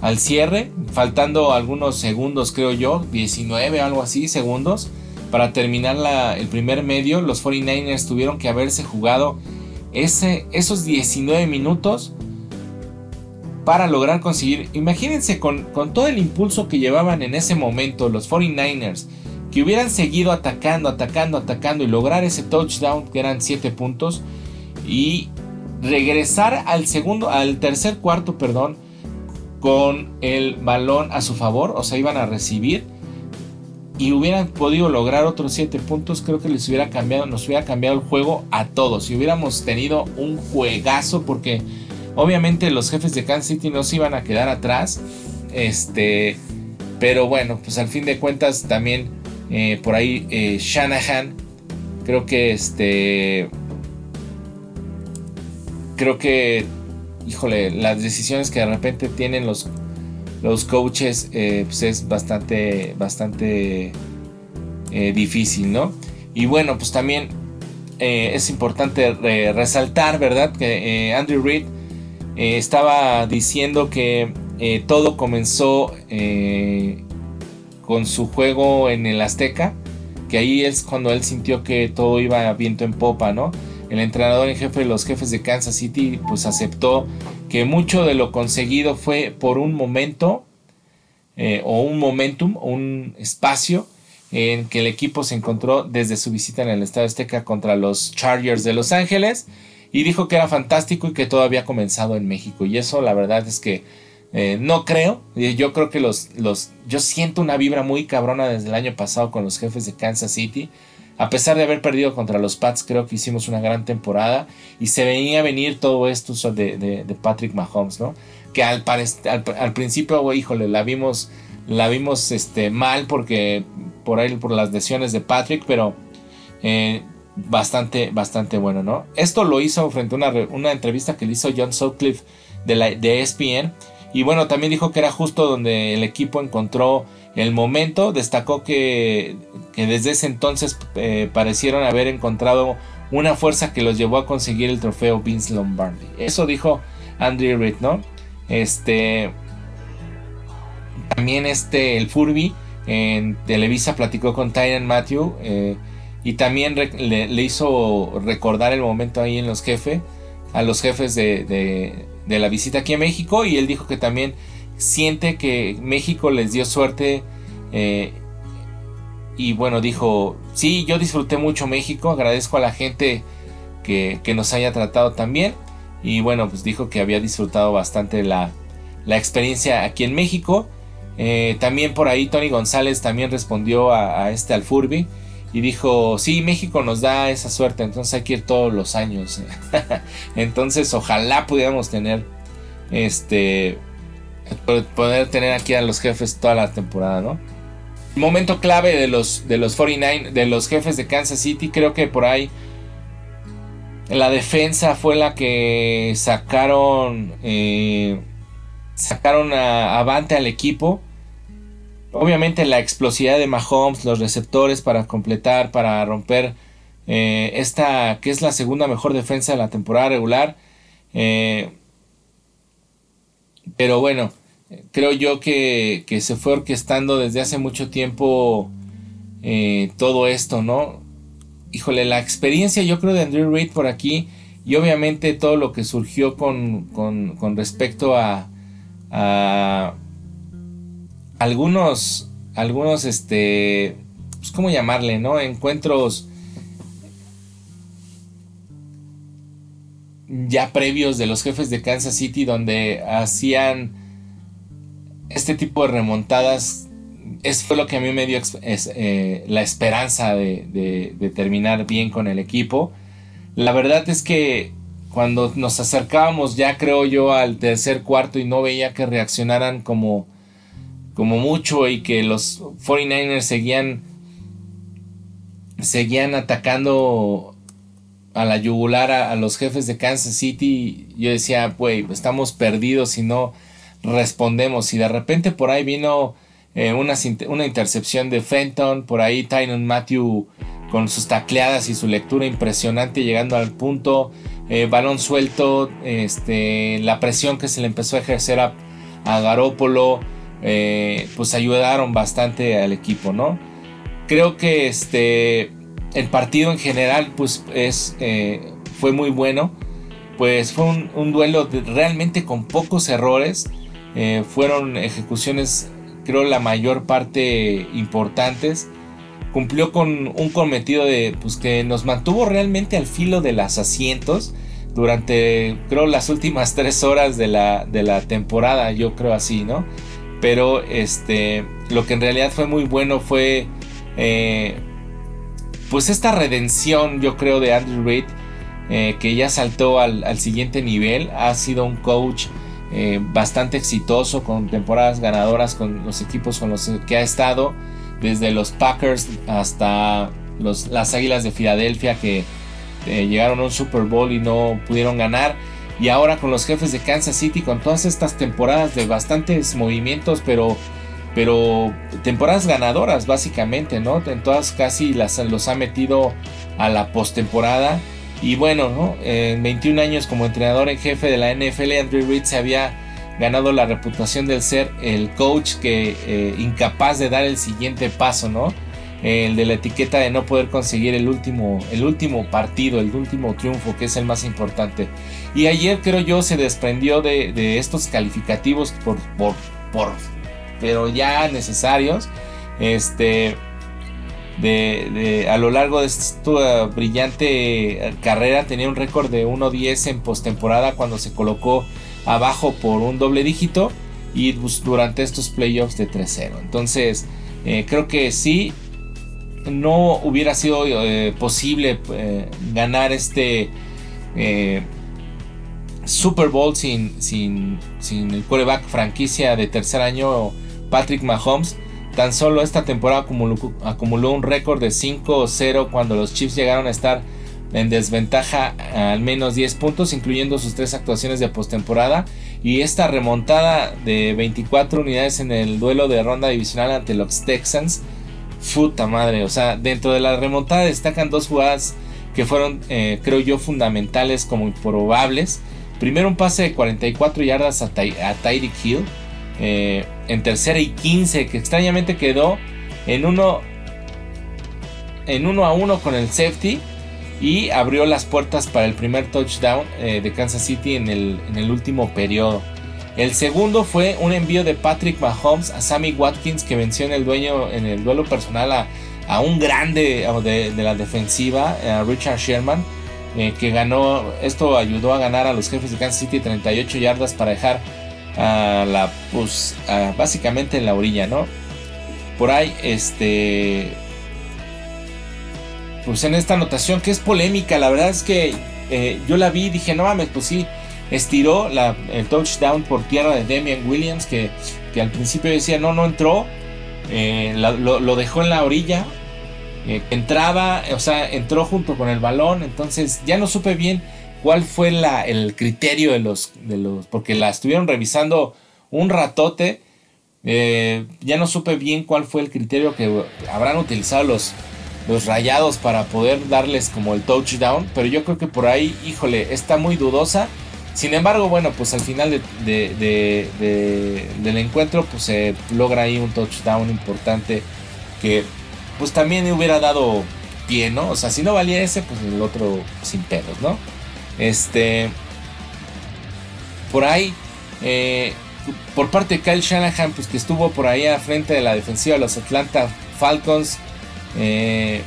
al cierre, faltando algunos segundos, creo yo, 19 o algo así, segundos, para terminar el primer medio, los 49ers tuvieron que haberse jugado esos 19 minutos para lograr conseguir, imagínense con, todo el impulso que llevaban en ese momento los 49ers, que hubieran seguido atacando, atacando, atacando y lograr ese touchdown que eran 7 puntos y regresar al segundo, al tercer cuarto, perdón, con el balón a su favor, o sea, iban a recibir y hubieran podido lograr otros 7 puntos, creo que les hubiera cambiado, nos hubiera cambiado el juego a todos. Si hubiéramos tenido un juegazo, porque obviamente los jefes de Kansas City no se iban a quedar atrás. Este, pero bueno, pues al fin de cuentas también eh, por ahí eh, Shanahan, creo que este, creo que, híjole, las decisiones que de repente tienen los los coaches eh, pues es bastante, bastante eh, difícil, ¿no? Y bueno, pues también eh, es importante resaltar, ¿verdad? Que Andrew Reid estaba diciendo que todo comenzó con su juego en el Azteca, que ahí es cuando él sintió que todo iba viento en popa, ¿no? El entrenador en jefe de los jefes de Kansas City pues aceptó que mucho de lo conseguido fue por un momento eh, o un momentum, un espacio en que el equipo se encontró desde su visita en el Estadio Azteca contra los Chargers de Los Ángeles y dijo que era fantástico y que todo había comenzado en México y eso la verdad es que eh, no creo, yo creo que los, los, yo siento una vibra muy cabrona desde el año pasado con los jefes de Kansas City. A pesar de haber perdido contra los Pats, creo que hicimos una gran temporada y se venía a venir todo esto de, de, Patrick Mahomes, ¿no? Que al, principio, híjole, la vimos, la vimos este, mal porque por ahí por las lesiones de Patrick, pero eh, bastante, bastante bueno, ¿no? Esto lo hizo frente a una, entrevista que le hizo John Sutcliffe de, de ESPN. Y bueno, también dijo que era justo donde el equipo encontró el momento. Destacó que, desde ese entonces eh, parecieron haber encontrado una fuerza que los llevó a conseguir el trofeo Vince Lombardi. Eso dijo Andrew Reid, ¿no? Este. También este, el Furby en Televisa platicó con Tyron Matthew. Eh, y también le, hizo recordar el momento ahí en los jefes. A los jefes de, de la visita aquí a México. Y él dijo que también siente que México les dio suerte. Eh, y bueno, dijo, sí, yo disfruté mucho México, agradezco a la gente que, nos haya tratado también. Y bueno, pues dijo que había disfrutado bastante la, experiencia aquí en México. Eh, también por ahí Tony González también respondió a, a este Alfurbi y dijo, sí, México nos da esa suerte, entonces hay que ir todos los años. *laughs* entonces ojalá pudiéramos tener este poder tener aquí a los jefes toda la temporada, ¿no? Momento clave de los, de los 49, de los jefes de Kansas City, creo que por ahí la defensa fue la que sacaron, eh, sacaron avante al equipo. Obviamente la explosividad de Mahomes, los receptores para completar, para romper eh, esta, que es la segunda mejor defensa de la temporada regular. Eh, pero bueno, creo yo que, se fue orquestando desde hace mucho tiempo eh, todo esto, ¿no? Híjole, la experiencia yo creo de Andrew Reid por aquí y obviamente todo lo que surgió con, con, respecto a, a, algunos, algunos, este, pues, ¿cómo llamarle, no? Encuentros ya previos de los jefes de Kansas City donde hacían este tipo de remontadas. Es fue lo que a mí me dio eh, la esperanza de, de, terminar bien con el equipo. La verdad es que cuando nos acercábamos ya creo yo al tercer cuarto y no veía que reaccionaran como, como mucho y que los 49ers seguían seguían atacando a la yugular a, los jefes de Kansas City, yo decía, güey, estamos perdidos si no respondemos. Y de repente por ahí vino eh, una, una, intercepción de Fenton, por ahí Tynon Matthew con sus tacleadas y su lectura impresionante llegando al punto, eh, balón suelto, este, la presión que se le empezó a ejercer a, a Garópolo, eh, pues ayudaron bastante al equipo, ¿no? Creo que este el partido en general pues es, fue muy bueno. Pues fue un, duelo realmente con pocos errores. Eh, fueron ejecuciones creo la mayor parte importantes. Cumplió con un cometido de pues que nos mantuvo realmente al filo de las asientos durante creo las últimas *laughs* tres horas de la, de la temporada, yo creo así, ¿no? Pero este, lo que en realidad fue muy bueno fue eh, pues esta redención, yo creo, de Andrew Reid, eh, que ya saltó al, siguiente nivel, ha sido un coach eh, bastante exitoso, con temporadas ganadoras con los equipos con los que ha estado, desde los Packers hasta los, las Águilas de Filadelfia que eh, llegaron a un Super Bowl y no pudieron ganar. Y ahora con los jefes de Kansas City, con todas estas temporadas de bastantes movimientos, pero pero temporadas ganadoras básicamente, ¿no? En todas casi las, los ha metido a la postemporada. Y bueno, ¿no? En 21 años como entrenador en jefe de la NFL, Andrew Reid se había ganado la reputación de ser el coach que eh, incapaz de dar el siguiente paso, ¿no? El de la etiqueta de no poder conseguir el último, el último partido, el último triunfo, que es el más importante. Y ayer creo yo se desprendió de, de estos calificativos por, por, por pero ya necesarios. Este, de, a lo largo de esta brillante carrera tenía un récord de 1-10 en postemporada cuando se colocó abajo por un doble dígito y durante estos playoffs de 3-0. Entonces, eh, creo que sí, no hubiera sido eh, posible eh, ganar este Super Bowl sin, sin, sin el quarterback franquicia de tercer año Patrick Mahomes tan solo esta temporada acumuló, un récord de 5-0 cuando los Chiefs llegaron a estar en desventaja al menos 10 puntos, incluyendo sus tres actuaciones de postemporada. Y esta remontada de 24 unidades en el duelo de ronda divisional ante los Texans, puta madre. O sea, dentro de la remontada destacan dos jugadas que fueron, eh, creo yo, fundamentales como improbables. Primero, un pase de 44 yardas a, a Tyreek Hill eh, en tercera y 15, que extrañamente quedó en uno, en uno a uno con el safety y abrió las puertas para el primer touchdown eh, de Kansas City en el, en el, último periodo. El segundo fue un envío de Patrick Mahomes a Sammy Watkins que venció en el, dueño, en el duelo personal a, un grande de, la defensiva, a Richard Sherman, eh, que ganó, esto ayudó a ganar a los jefes de Kansas City 38 yardas para dejar a la, pues, básicamente en la orilla, ¿no? Por ahí, este, pues en esta anotación que es polémica, la verdad es que eh, yo la vi dije, no mames, pues sí, estiró la, el touchdown por tierra de Damian Williams, que, que al principio decía, no, no entró, eh, lo, dejó en la orilla, eh, entraba, o sea, entró junto con el balón, entonces ya no supe bien cuál fue la, el criterio de los, de los, porque la estuvieron revisando un ratote, eh, ya no supe bien cuál fue el criterio que habrán utilizado los, los rayados para poder darles como el touchdown, pero yo creo que por ahí, híjole, está muy dudosa Sin embargo, bueno, pues al final del encuentro, pues se logra ahí un touchdown importante que pues también hubiera dado pie, ¿no? O sea, si no valía ese, pues el otro sin pedos, ¿no? Este, por ahí, eh, por parte de Kyle Shanahan, pues que estuvo por ahí a frente de la defensiva de los Atlanta Falcons. Eh,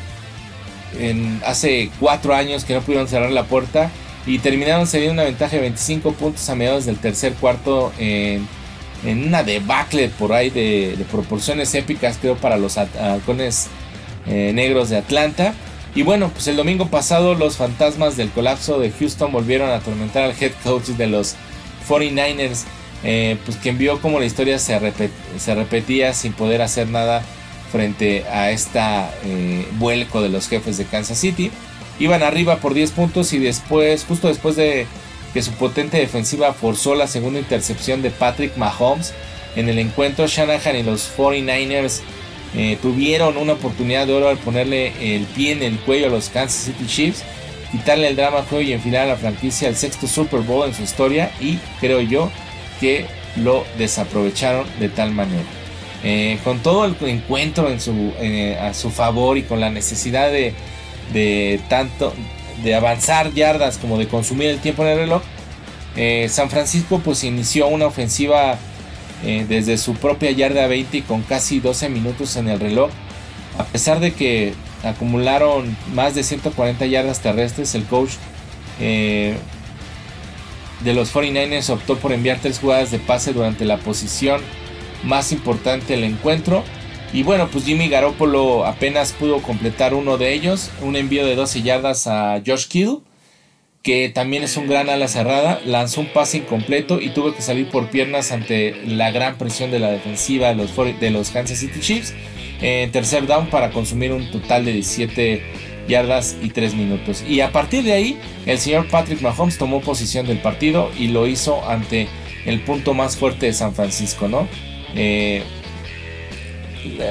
en, hace cuatro años que no pudieron cerrar la puerta y terminaron cediendo una ventaja de 25 puntos a mediados del tercer cuarto en, una debacle por ahí de, proporciones épicas creo para los halcones eh, negros de Atlanta. Y bueno, pues el domingo pasado los fantasmas del colapso de Houston volvieron a atormentar al head coach de los 49ers, eh, pues quien vio como la historia se, se repetía sin poder hacer nada frente a esta eh, vuelco de los jefes de Kansas City. Iban arriba por 10 puntos y después, justo después de que su potente defensiva forzó la segunda intercepción de Patrick Mahomes en el encuentro, Shanahan y los 49ers eh, tuvieron una oportunidad de oro al ponerle el pie en el cuello a los Kansas City Chiefs, quitarle el drama juego y enfilar a la franquicia al sexto Super Bowl en su historia y creo yo que lo desaprovecharon de tal manera. Eh, con todo el encuentro en su, a su favor y con la necesidad de, tanto de avanzar yardas como de consumir el tiempo en el reloj, eh, San Francisco pues inició una ofensiva desde su propia yarda 20 y con casi 12 minutos en el reloj. A pesar de que acumularon más de 140 yardas terrestres, el coach de los 49ers optó por enviar tres jugadas de pase durante la posición más importante el encuentro. Y bueno, pues Jimmy Garoppolo apenas pudo completar uno de ellos, un envío de 12 yardas a Josh Kittle, que también es un gran ala cerrada, lanzó un pase incompleto y tuvo que salir por piernas ante la gran presión de la defensiva de los, Kansas City Chiefs en tercer down para consumir un total de 17 yardas y 3 minutos. Y a partir de ahí, el señor Patrick Mahomes tomó posición del partido y lo hizo ante el punto más fuerte de San Francisco, ¿no? Eh,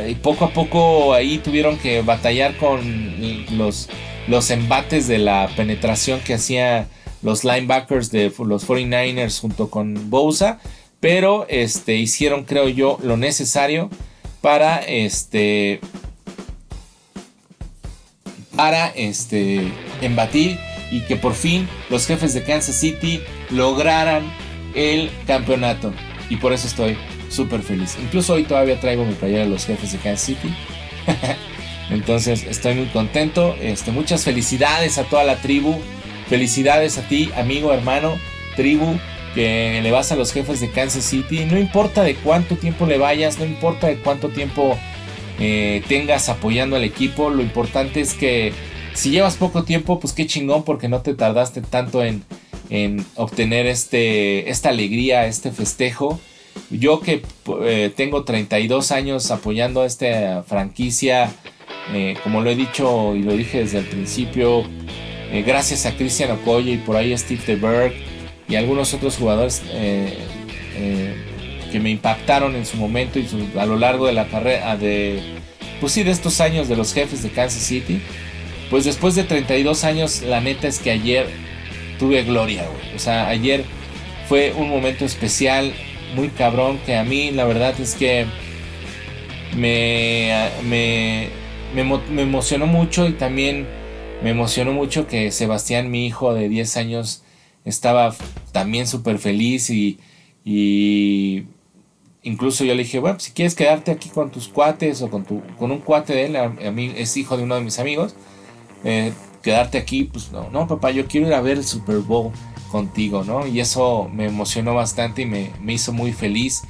y poco a poco ahí tuvieron que batallar con los, los embates de la penetración que hacían los linebackers de los 49ers junto con Bosa. Pero este, hicieron, creo yo, lo necesario para este. Para este. embatir y que por fin los jefes de Kansas City lograran el campeonato. Y por eso estoy súper feliz. Incluso hoy todavía traigo mi playera de los jefes de Kansas City. *laughs* Entonces estoy muy contento. Este, muchas felicidades a toda la tribu. Felicidades a ti, amigo, hermano, tribu, que le vas a los jefes de Kansas City. No importa de cuánto tiempo le vayas, no importa de cuánto tiempo eh, tengas apoyando al equipo. Lo importante es que si llevas poco tiempo, pues qué chingón porque no te tardaste tanto en, en obtener este, esta alegría, este festejo. Yo que eh, tengo 32 años apoyando a esta franquicia, eh, como lo he dicho y lo dije desde el principio, eh, gracias a Christian Okoye y por ahí a Steve DeBerg y algunos otros jugadores que me impactaron en su momento y a lo largo de la carrera de, pues sí, de estos años de los jefes de Kansas City. Pues después de 32 años, la neta es que ayer tuve gloria, O sea, ayer fue un momento especial muy cabrón que a mí la verdad es que me, me, me, emocionó mucho y también me emocionó mucho que Sebastián, mi hijo de 10 años, estaba también súper feliz y, y, incluso yo le dije, bueno, si quieres quedarte aquí con tus cuates o con, tu, con un cuate de él, a, mí es hijo de uno de mis amigos, eh, quedarte aquí, pues no, no, papá, yo quiero ir a ver el Super Bowl contigo, ¿no? Y eso me emocionó bastante y me, hizo muy feliz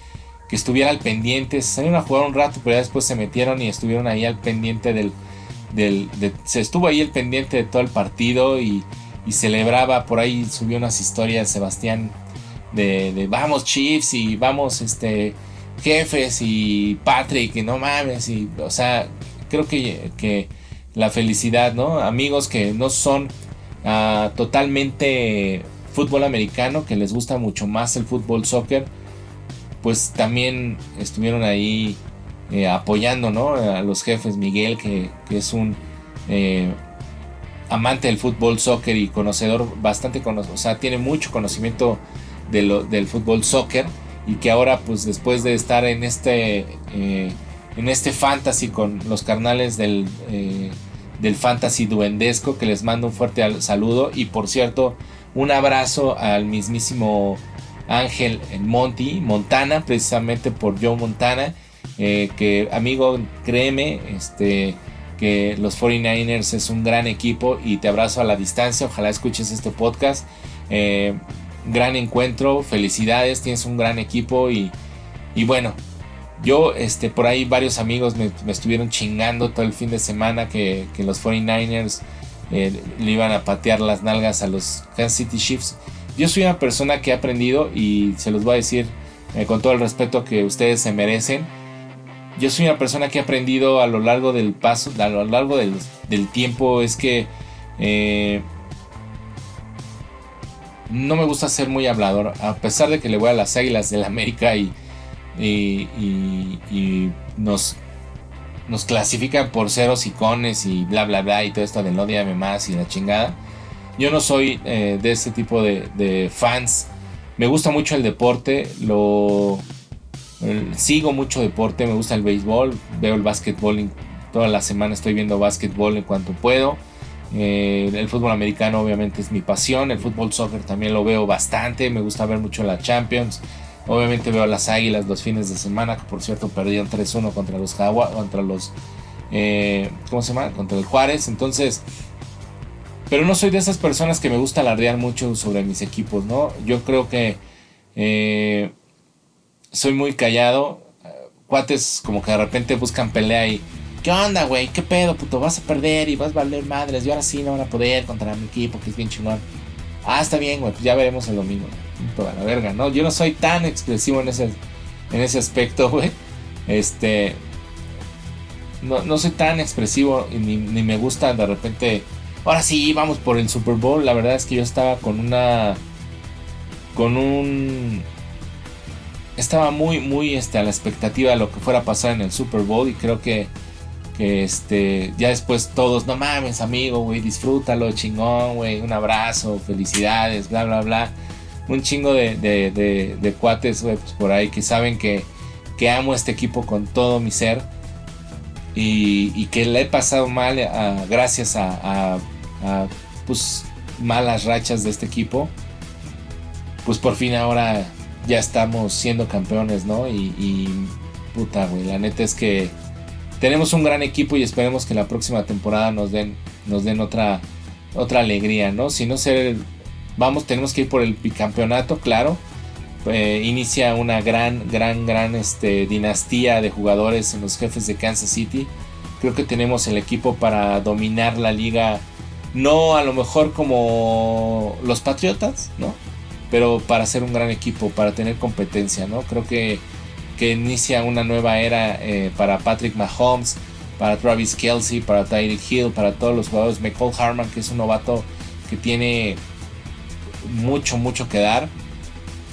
que estuviera al pendiente. Se salieron a jugar un rato, pero ya después se metieron y estuvieron ahí al pendiente del... se estuvo ahí al pendiente de todo el partido y, celebraba, por ahí subió unas historias Sebastián de, vamos Chiefs y vamos este jefes y Patrick y no mames y o sea creo que, que la felicidad no amigos que no son ah, totalmente fútbol americano, que les gusta mucho más el fútbol soccer, pues también estuvieron ahí eh, apoyando ¿no? a los jefes. Miguel, que, es un eh, amante del fútbol, soccer y conocedor bastante, o sea, tiene mucho conocimiento del fútbol, soccer y que ahora pues después de estar en este, eh, en este fantasy con los carnales del, del fantasy duendesco, que les mando un fuerte saludo y por cierto, un abrazo al mismísimo Ángel Monty, Montana, precisamente por Joe Montana, eh, que amigo, créeme, este, que los 49ers es un gran equipo y te abrazo a la distancia, ojalá escuches este podcast. Eh, gran encuentro, felicidades, tienes un gran equipo y, y bueno, yo, este, por ahí varios amigos me, estuvieron chingando todo el fin de semana que, que los 49ers eh, le iban a patear las nalgas a los Kansas City Chiefs. Yo soy una persona que ha aprendido y se los voy a decir eh, con todo el respeto que ustedes se merecen. Yo soy una persona que ha aprendido a lo largo del paso, a lo largo del, tiempo, es que eh, no me gusta ser muy hablador, a pesar de que le voy a las Águilas del América y, y, y nos nos clasifican por ceros icones y bla bla bla y todo esto del no dígame más y la chingada. Yo no soy eh, de este tipo de, fans. Me gusta mucho el deporte, lo sigo mucho deporte, me gusta el béisbol, veo el básquetbol, toda la semana estoy viendo básquetbol en cuanto puedo. Eh, el fútbol americano obviamente es mi pasión, el fútbol soccer también lo veo bastante, me gusta ver mucho la Champions, Obviamente veo a las Águilas los fines de semana, que por cierto perdieron 3-1 contra los contra los eh, ¿cómo se llama? contra el Juárez. Entonces, pero no soy de esas personas que me gusta alardear mucho sobre mis equipos, ¿no? Yo creo que eh, soy muy callado. Cuates como que de repente buscan pelea y ¿Qué onda, güey? ¿Qué pedo, puto? Vas a perder y vas a valer madres. Y ahora sí no van a poder contra mi equipo, que es bien chingón. Ah, está bien, güey. Pues ya veremos el domingo toda la verga, ¿no? Yo no soy tan expresivo en ese, en ese aspecto, *laughs* güey. Este. No, soy tan expresivo y ni, me gusta de repente. Ahora sí, vamos por el Super Bowl. La verdad es que yo estaba con una. Con un. Estaba muy, muy este, a la expectativa de lo que fuera a pasar en el Super Bowl. Y creo que. Que este. Ya después todos. No mames, amigo, güey. Disfrútalo, chingón, güey. Un abrazo, felicidades, bla, bla, bla un chingo de, cuates pues, por ahí que saben que, que, amo este equipo con todo mi ser y, que le he pasado mal gracias a, pues, malas rachas de este equipo. Pues por fin ahora ya estamos siendo campeones, ¿no? Y, puta, güey, la neta es que tenemos un gran equipo y esperemos que la próxima temporada nos den, nos den otra, otra alegría, ¿no? Si no ser Vamos, tenemos que ir por el bicampeonato, claro. Eh, inicia una gran, gran, gran este, dinastía de jugadores en los jefes de Kansas City. Creo que tenemos el equipo para dominar la liga. No a lo mejor como los Patriotas, ¿no? Pero para ser un gran equipo, para tener competencia, ¿no? Creo que, que inicia una nueva era eh, para Patrick Mahomes, para Travis Kelsey, para Tyreek Hill, para todos los jugadores. McCall Harman, que es un novato que tiene mucho, mucho que dar.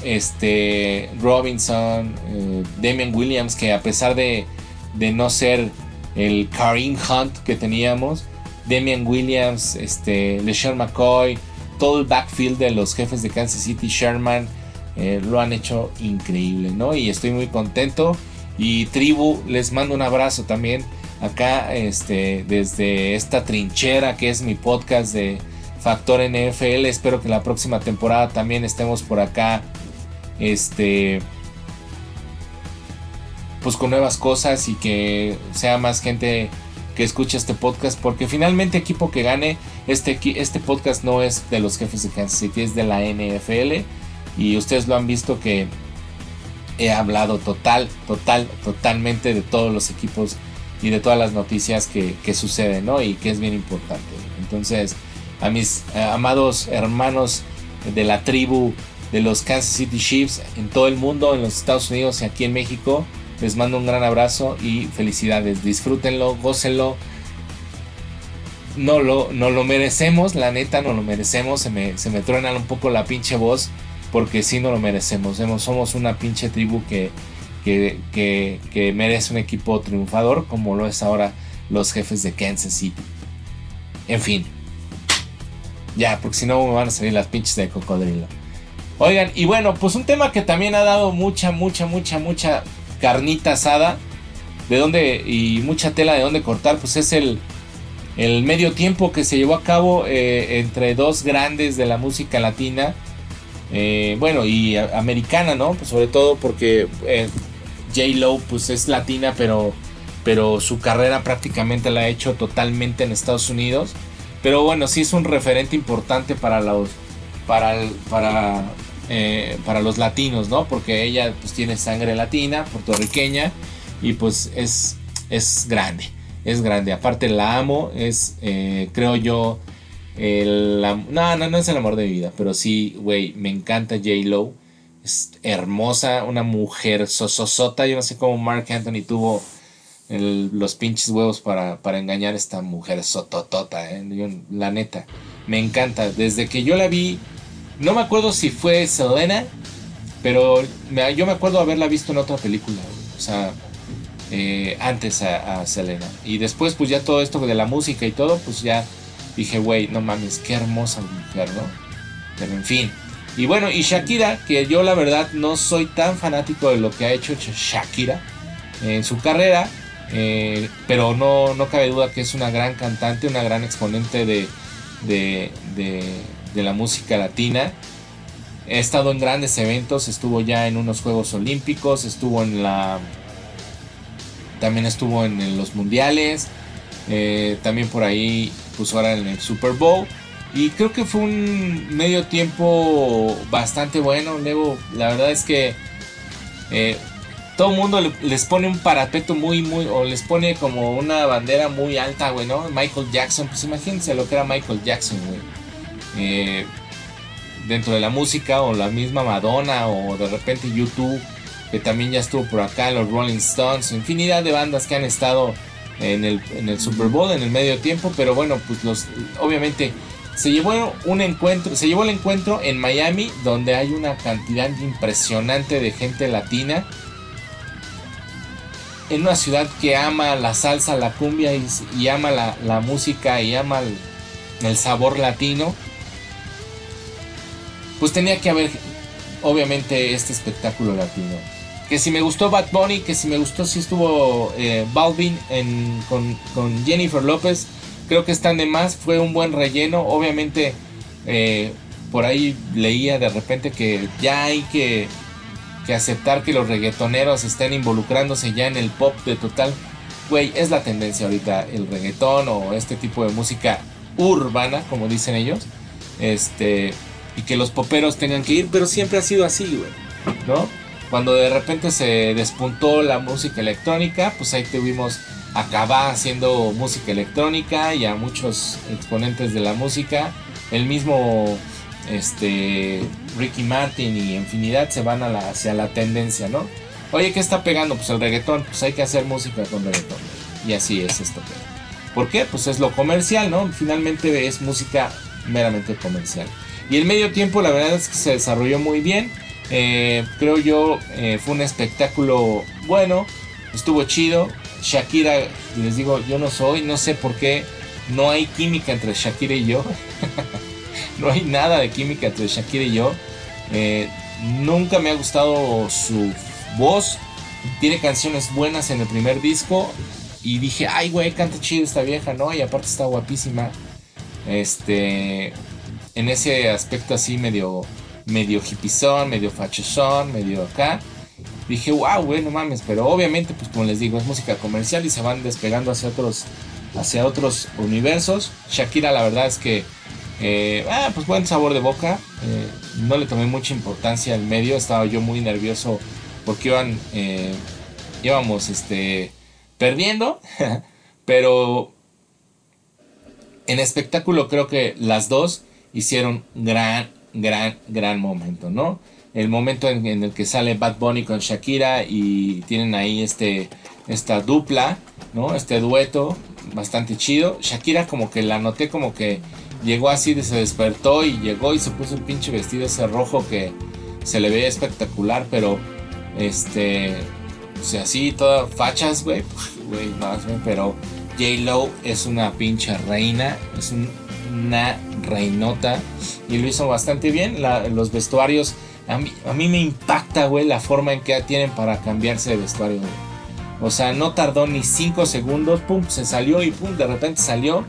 Este, Robinson, eh, Damian Williams, que a pesar de, de, no ser el Kareem Hunt que teníamos, Damian Williams, este, LeSean McCoy, todo el backfield de los jefes de Kansas City, Sherman, eh, lo han hecho increíble, ¿no? Y estoy muy contento. Y tribu, les mando un abrazo también acá, este, desde esta trinchera que es mi podcast de Factor NFL. Espero que la próxima temporada también estemos por acá. Este. Pues con nuevas cosas y que sea más gente que escuche este podcast. Porque finalmente, equipo que gane, este, este podcast no es de los jefes de Kansas City, es de la NFL. Y ustedes lo han visto que he hablado total, total, totalmente de todos los equipos y de todas las noticias que, que suceden, ¿no? Y que es bien importante. Entonces, a mis eh, amados hermanos de la tribu de los Kansas City Chiefs en todo el mundo, en los Estados Unidos y aquí en México. Les mando un gran abrazo y felicidades. Disfrútenlo, gócenlo. No lo, no lo merecemos, la neta, no lo merecemos. Se me, se me truena un poco la pinche voz porque sí no lo merecemos. Somos una pinche tribu que, que, que, que merece un equipo triunfador como lo es ahora los jefes de Kansas City. En fin, Ya, porque si no me van a salir las pinches de cocodrilo. Oigan, y bueno, pues un tema que también ha dado mucha, mucha, mucha, mucha carnita asada. De dónde, y mucha tela de dónde cortar, pues es el, el medio tiempo que se llevó a cabo eh, entre dos grandes de la música latina. Eh, bueno, y americana, ¿no? Pues sobre todo porque eh, J. Lo pues es latina, pero, pero su carrera prácticamente la ha hecho totalmente en Estados Unidos. Pero bueno, sí es un referente importante para los, para, para, eh, para los latinos, ¿no? Porque ella pues tiene sangre latina, puertorriqueña, y pues es, es grande, es grande. Aparte la amo, es, eh, creo yo, el, no, no, no es el amor de mi vida, pero sí, güey, me encanta J. Lo es hermosa, una mujer sososota. Yo no sé cómo Mark Anthony tuvo los pinches huevos para, para, engañar a esta mujer sototota. ¿eh? la neta, me encanta. Desde que yo la vi, no me acuerdo si fue Selena, pero yo me acuerdo haberla visto en otra película. O sea, eh, antes a, Selena. Y después, pues ya todo esto de la música y todo, pues ya dije, güey, no mames, qué hermosa mujer, ¿no? Pero en fin. Y bueno, y Shakira, que yo la verdad no soy tan fanático de lo que ha hecho Shakira en su carrera, eh, pero no, no cabe duda que es una gran cantante, una gran exponente de, de, de, la música latina. Ha estado en grandes eventos, estuvo ya en unos Juegos Olímpicos, estuvo en la... También estuvo en, los mundiales, eh, también por ahí, pues ahora en el Super Bowl. Y creo que fue un medio tiempo bastante bueno. La verdad es que eh, todo el mundo les pone un parapeto muy, muy, o les pone como una bandera muy alta, güey, ¿no? Michael Jackson, pues imagínense lo que era Michael Jackson, güey. Eh, dentro de la música, o la misma Madonna, o de repente YouTube, que también ya estuvo por acá, los Rolling Stones, infinidad de bandas que han estado en el, en el Super Bowl en el medio tiempo, pero bueno, pues los, obviamente se llevó un encuentro, se llevó el encuentro en Miami, donde hay una cantidad impresionante de gente latina. En una ciudad que ama la salsa, la cumbia y, ama la, música y ama el, sabor latino. Pues tenía que haber, obviamente, este espectáculo latino. Que si me gustó Bad Bunny, que si me gustó si estuvo eh, Balvin con, con Jennifer López creo que están de más. Fue un buen relleno. Obviamente, eh, por ahí leía de repente que ya hay que, que, aceptar que los reggaetoneros estén involucrándose ya en el pop de total. Güey, es la tendencia ahorita el reggaetón o este tipo de música urbana, como dicen ellos. Este, y que los poperos tengan que ir, pero siempre ha sido así, güey, ¿no? Cuando de repente se despuntó la música electrónica, pues ahí tuvimos acaba haciendo música electrónica y a muchos exponentes de la música. El mismo este, Ricky Martin y infinidad se van a la, hacia la tendencia, ¿no? Oye, ¿qué está pegando? Pues el reggaetón, pues hay que hacer música con reggaetón. Y así es esto. ¿Por qué? Pues es lo comercial, ¿no? Finalmente es música meramente comercial. Y el medio tiempo la verdad es que se desarrolló muy bien. Eh, creo yo eh, fue un espectáculo bueno, estuvo chido. Shakira, les digo, yo no soy, no sé por qué no hay química entre Shakira y yo. *laughs* no hay nada de química entre Shakira y yo. Eh, nunca me ha gustado su voz. Tiene canciones buenas en el primer disco. Y dije, ay, güey, canta chido esta vieja, ¿no? Y aparte está guapísima. Este. En ese aspecto así medio. Medio hipizón, medio fachosón, medio acá dije, wow, güey, no mames, pero obviamente, pues como les digo, es música comercial y se van despegando hacia otros, hacia otros universos. Shakira, la verdad es que, eh, ah, pues buen sabor de boca, eh, no le tomé mucha importancia al medio, estaba yo muy nervioso porque iban, eh, íbamos, este, perdiendo, *laughs* pero en espectáculo creo que las dos hicieron gran, gran, gran momento, ¿no? el momento en, el que sale Bad Bunny con Shakira y tienen ahí este, esta dupla, ¿no? Este dueto bastante chido. Shakira como que la noté como que llegó así, se despertó y llegó y se puso el pinche vestido ese rojo que se le ve espectacular, pero este, o sea, así toda fachas, güey, *laughs* güey, más, pero J-Lo es una pinche reina, es una reinota y lo hizo bastante bien. los vestuarios, a mí, me impacta, güey, la forma en que tienen para cambiarse de vestuario, O sea, no tardó ni 5 segundos, pum, se salió y pum, de repente salió.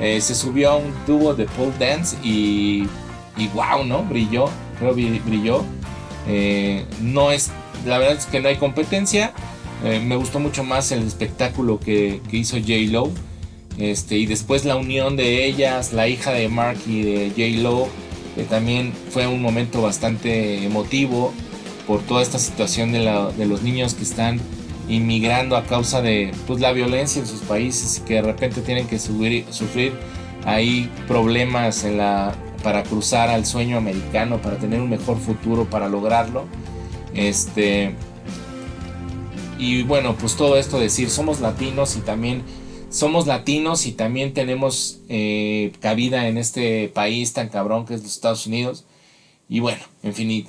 Eh, se subió a un tubo de pole dance y, y wow, ¿no? Brilló, creo brilló. Eh, no es, la verdad es que no hay competencia. Eh, me gustó mucho más el espectáculo que, que hizo J. Lo. Este, y después la unión de ellas, la hija de Mark y de J. Lo, que también fue un momento bastante emotivo por toda esta situación de, de los niños que están inmigrando a causa de pues, la violencia en sus países que de repente tienen que subir, sufrir ahí problemas en la, para cruzar al sueño americano, para tener un mejor futuro, para lograrlo. Este, y bueno, pues todo esto decir, somos latinos y también somos latinos y también tenemos eh, cabida en este país tan cabrón que es los Estados Unidos. Y bueno, en fin,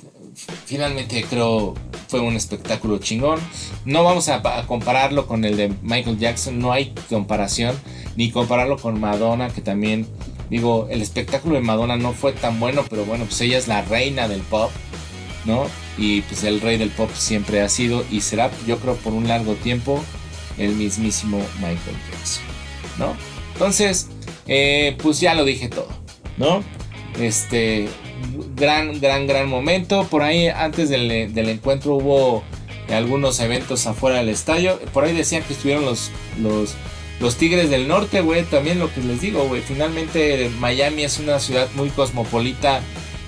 finalmente creo fue un espectáculo chingón. No vamos a, compararlo con el de Michael Jackson, no hay comparación, ni compararlo con Madonna, que también, digo, el espectáculo de Madonna no fue tan bueno, pero bueno, pues ella es la reina del pop, ¿no? Y pues el rey del pop siempre ha sido y será, yo creo, por un largo tiempo, el mismísimo Michael Jackson, ¿no? Entonces, eh, pues ya lo dije todo, ¿no? Este, gran, gran, gran momento. Por ahí antes del, encuentro hubo algunos eventos afuera del estadio. Por ahí decían que estuvieron los, los, los Tigres del Norte, güey. También lo que les digo, güey. Finalmente Miami es una ciudad muy cosmopolita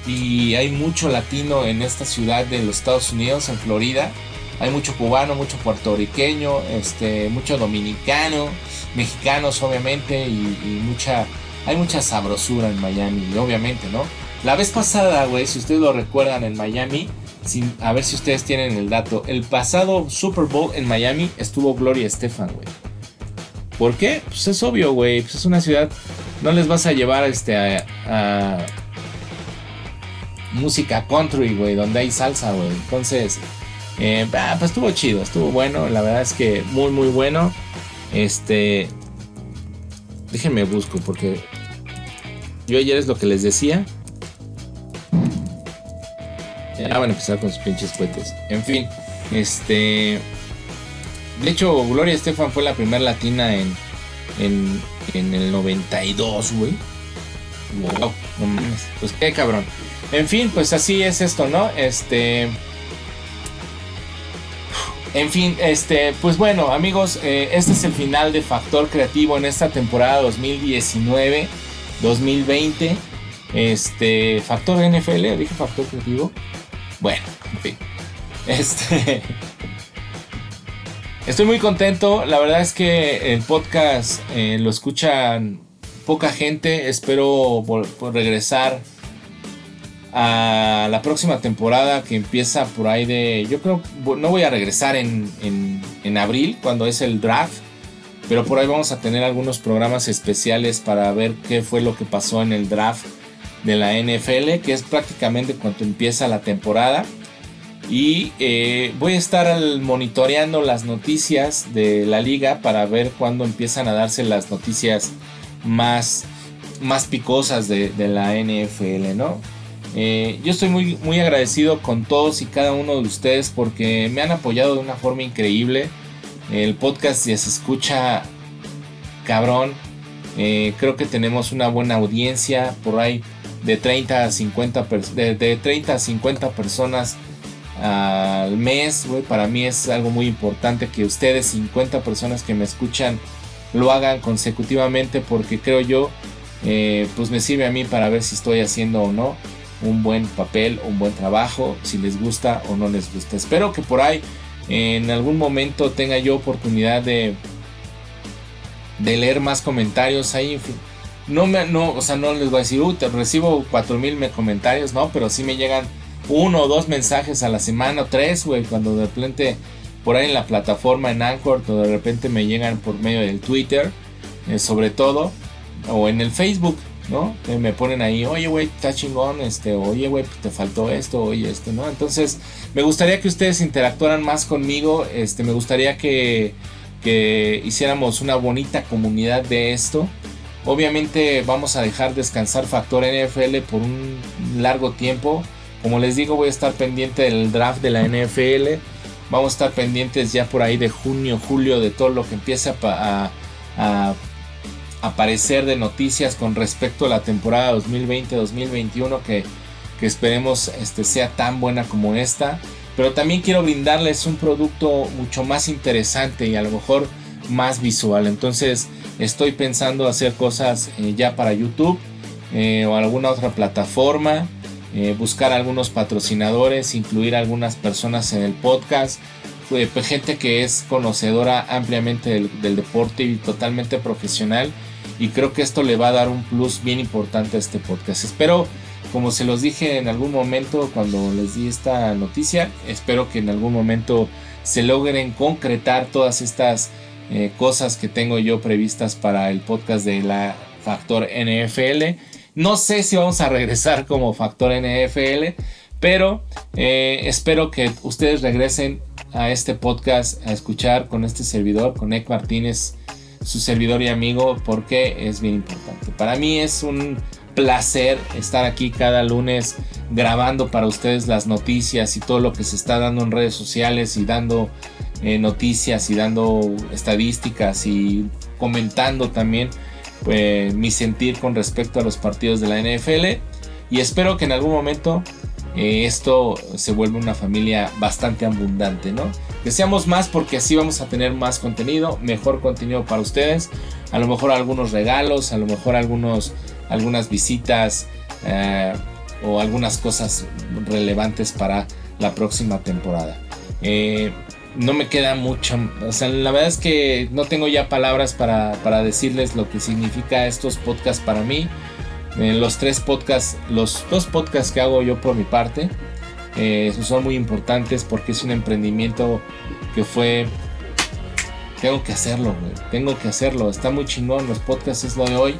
y hay mucho latino en esta ciudad de los Estados Unidos, en Florida. Hay mucho cubano, mucho puertorriqueño, este, mucho dominicano, mexicanos obviamente y, mucha, hay mucha sabrosura en Miami, obviamente, ¿no? La vez pasada, güey, si ustedes lo recuerdan en Miami, sin, a ver si ustedes tienen el dato, el pasado Super Bowl en Miami estuvo Gloria Estefan, güey. ¿Por qué? Pues es obvio, güey. Pues es una ciudad. No les vas a llevar este a, música country, güey, donde hay salsa, güey. Entonces, eh, ah, pues estuvo chido, estuvo bueno. La verdad es que muy, muy bueno. Este, déjenme busco porque yo ayer es lo que les decía. Ya van a empezar con sus pinches cohetes. En fin, este. De hecho, Gloria Estefan fue la primera latina en, en, en el 92, güey. Wow, no. Pues qué cabrón. En fin, pues así es esto, ¿no? Este. En fin, este, pues bueno, amigos, eh, este es el final de Factor Creativo en esta temporada 2019-2020. Este, Factor NFL, dije Factor Creativo. Bueno, en fin. Este. Estoy muy contento. La verdad es que el podcast eh, lo escuchan poca gente. Espero por, regresar a la próxima temporada que empieza por ahí de. Yo creo. No voy a regresar en, en abril, cuando es el draft. Pero por ahí vamos a tener algunos programas especiales para ver qué fue lo que pasó en el draft de la NFL, que es prácticamente cuando empieza la temporada. Y eh, voy a estar monitoreando las noticias de la liga para ver cuándo empiezan a darse las noticias más, más picosas de, la NFL, ¿no? Eh, yo estoy muy, muy agradecido con todos y cada uno de ustedes porque me han apoyado de una forma increíble. El podcast ya se escucha cabrón. Eh, creo que tenemos una buena audiencia. Por ahí de 30 a 50, de, 30 a 50 personas al mes, para mí es algo muy importante que ustedes, 50 personas que me escuchan, lo hagan consecutivamente porque creo yo, eh, pues me sirve a mí para ver si estoy haciendo o no un buen papel, un buen trabajo, si les gusta o no les gusta. Espero que por ahí en algún momento tenga yo oportunidad de, de leer más comentarios. Ahí no me, no, o sea, no les voy a decir, te recibo 4000 comentarios, no, pero sí me llegan uno o dos mensajes a la semana, o tres, güey, cuando de repente por ahí en la plataforma en Anchor, o de repente me llegan por medio del Twitter, eh, sobre todo, o en el Facebook, ¿no? me ponen ahí, oye, güey, está chingón, este, oye, güey, te faltó esto, oye, esto, ¿no? Entonces, me gustaría que ustedes interactuaran más conmigo, este, me gustaría que, que hiciéramos una bonita comunidad de esto. Obviamente vamos a dejar descansar Factor NFL por un largo tiempo. Como les digo, voy a estar pendiente del draft de la NFL. Vamos a estar pendientes ya por ahí de junio, julio, de todo lo que empiece a, aparecer de noticias con respecto a la temporada 2020-2021 que, que, esperemos este, sea tan buena como esta. Pero también quiero brindarles un producto mucho más interesante y a lo mejor más visual. Entonces estoy pensando hacer cosas eh, ya para YouTube eh, o alguna otra plataforma. Eh, buscar algunos patrocinadores, incluir algunas personas en el podcast, pues, gente que es conocedora ampliamente del, deporte y totalmente profesional. Y creo que esto le va a dar un plus bien importante a este podcast. Espero, como se los dije en algún momento cuando les di esta noticia, espero que en algún momento se logren concretar todas estas eh, cosas que tengo yo previstas para el podcast de la Factor NFL. No sé si vamos a regresar como Factor NFL, pero eh, espero que ustedes regresen a este podcast a escuchar con este servidor, con Ek Martínez, su servidor y amigo, porque es bien importante. Para mí es un placer estar aquí cada lunes grabando para ustedes las noticias y todo lo que se está dando en redes sociales y dando eh, noticias y dando estadísticas y comentando también pues, mi sentir con respecto a los partidos de la NFL. Y espero que en algún momento eh, esto se vuelva una familia bastante abundante, ¿no? Que seamos más porque así vamos a tener más contenido, mejor contenido para ustedes. A lo mejor algunos regalos, a lo mejor algunos, algunas visitas eh, o algunas cosas relevantes para la próxima temporada no me queda mucho. O sea, la verdad es que no tengo ya palabras para, decirles lo que significa estos podcasts para mí. Los tres podcasts, los dos podcasts que hago yo por mi parte, eh, son muy importantes porque es un emprendimiento que fue. Tengo que hacerlo. Tengo que hacerlo. Está muy chingón. Los podcasts es lo de hoy.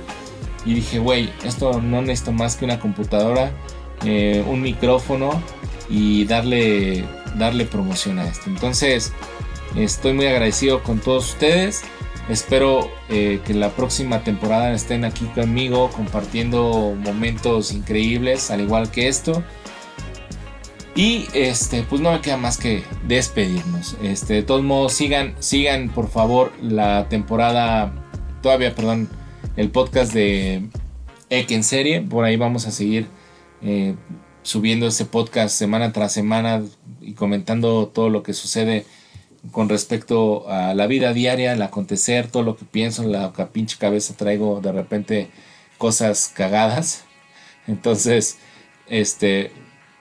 Y dije, güey, esto no necesito más que una computadora, eh, un micrófono y darle darle promoción a esto. Entonces, estoy muy agradecido con todos ustedes. Espero eh, que la próxima temporada estén aquí conmigo compartiendo momentos increíbles, al igual que esto. Y este, pues no me queda más que despedirnos. Este, de todos modos, sigan, sigan por favor la temporada, todavía, perdón, el podcast de Ek en serie. Por ahí vamos a seguir eh, subiendo ese podcast semana tras semana y comentando todo lo que sucede con respecto a la vida diaria, el acontecer, todo lo que pienso, en la pinche cabeza traigo de repente cosas cagadas. *laughs* Entonces, este,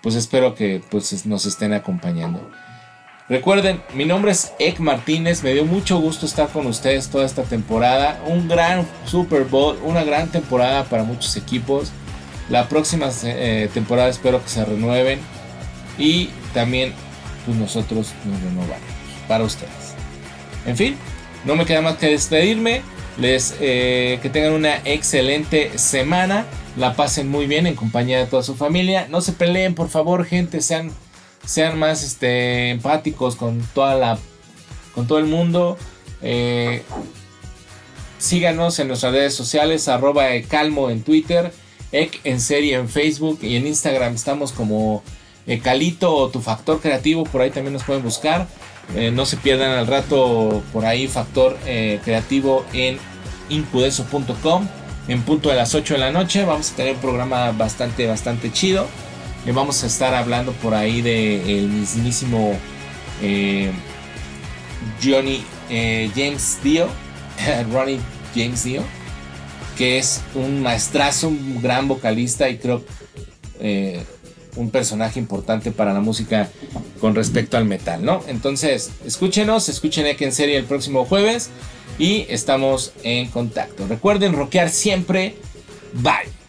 pues espero que pues, nos estén acompañando. Recuerden, mi nombre es Ek Martínez, me dio mucho gusto estar con ustedes toda esta temporada. Un gran Super Bowl, una gran temporada para muchos equipos. La próxima eh, temporada espero que se renueven y también pues nosotros nos renovamos para ustedes. En fin, no me queda más que despedirme. Les eh, que tengan una excelente semana. La pasen muy bien en compañía de toda su familia. No se peleen, por favor, gente. Sean, sean más este, empáticos con toda la, con todo el mundo. Eh, síganos en nuestras redes sociales, arroba calmo en Twitter, ec en serie en Facebook y en Instagram estamos como Calito o tu factor creativo, por ahí también nos pueden buscar. Eh, no se pierdan al rato por ahí factor eh, creativo en incudeso.com en punto de las 8 de la noche. Vamos a tener un programa bastante, bastante chido. vamos a estar hablando por ahí de el mismísimo Johnny James Dio, *laughs* Ronnie James Dio, que es un maestrazo, un gran vocalista y creo un personaje importante para la música con respecto al metal, ¿no? Entonces, escúchenos, escuchen Ek en serie el próximo jueves y estamos en contacto. Recuerden rockear siempre. Bye.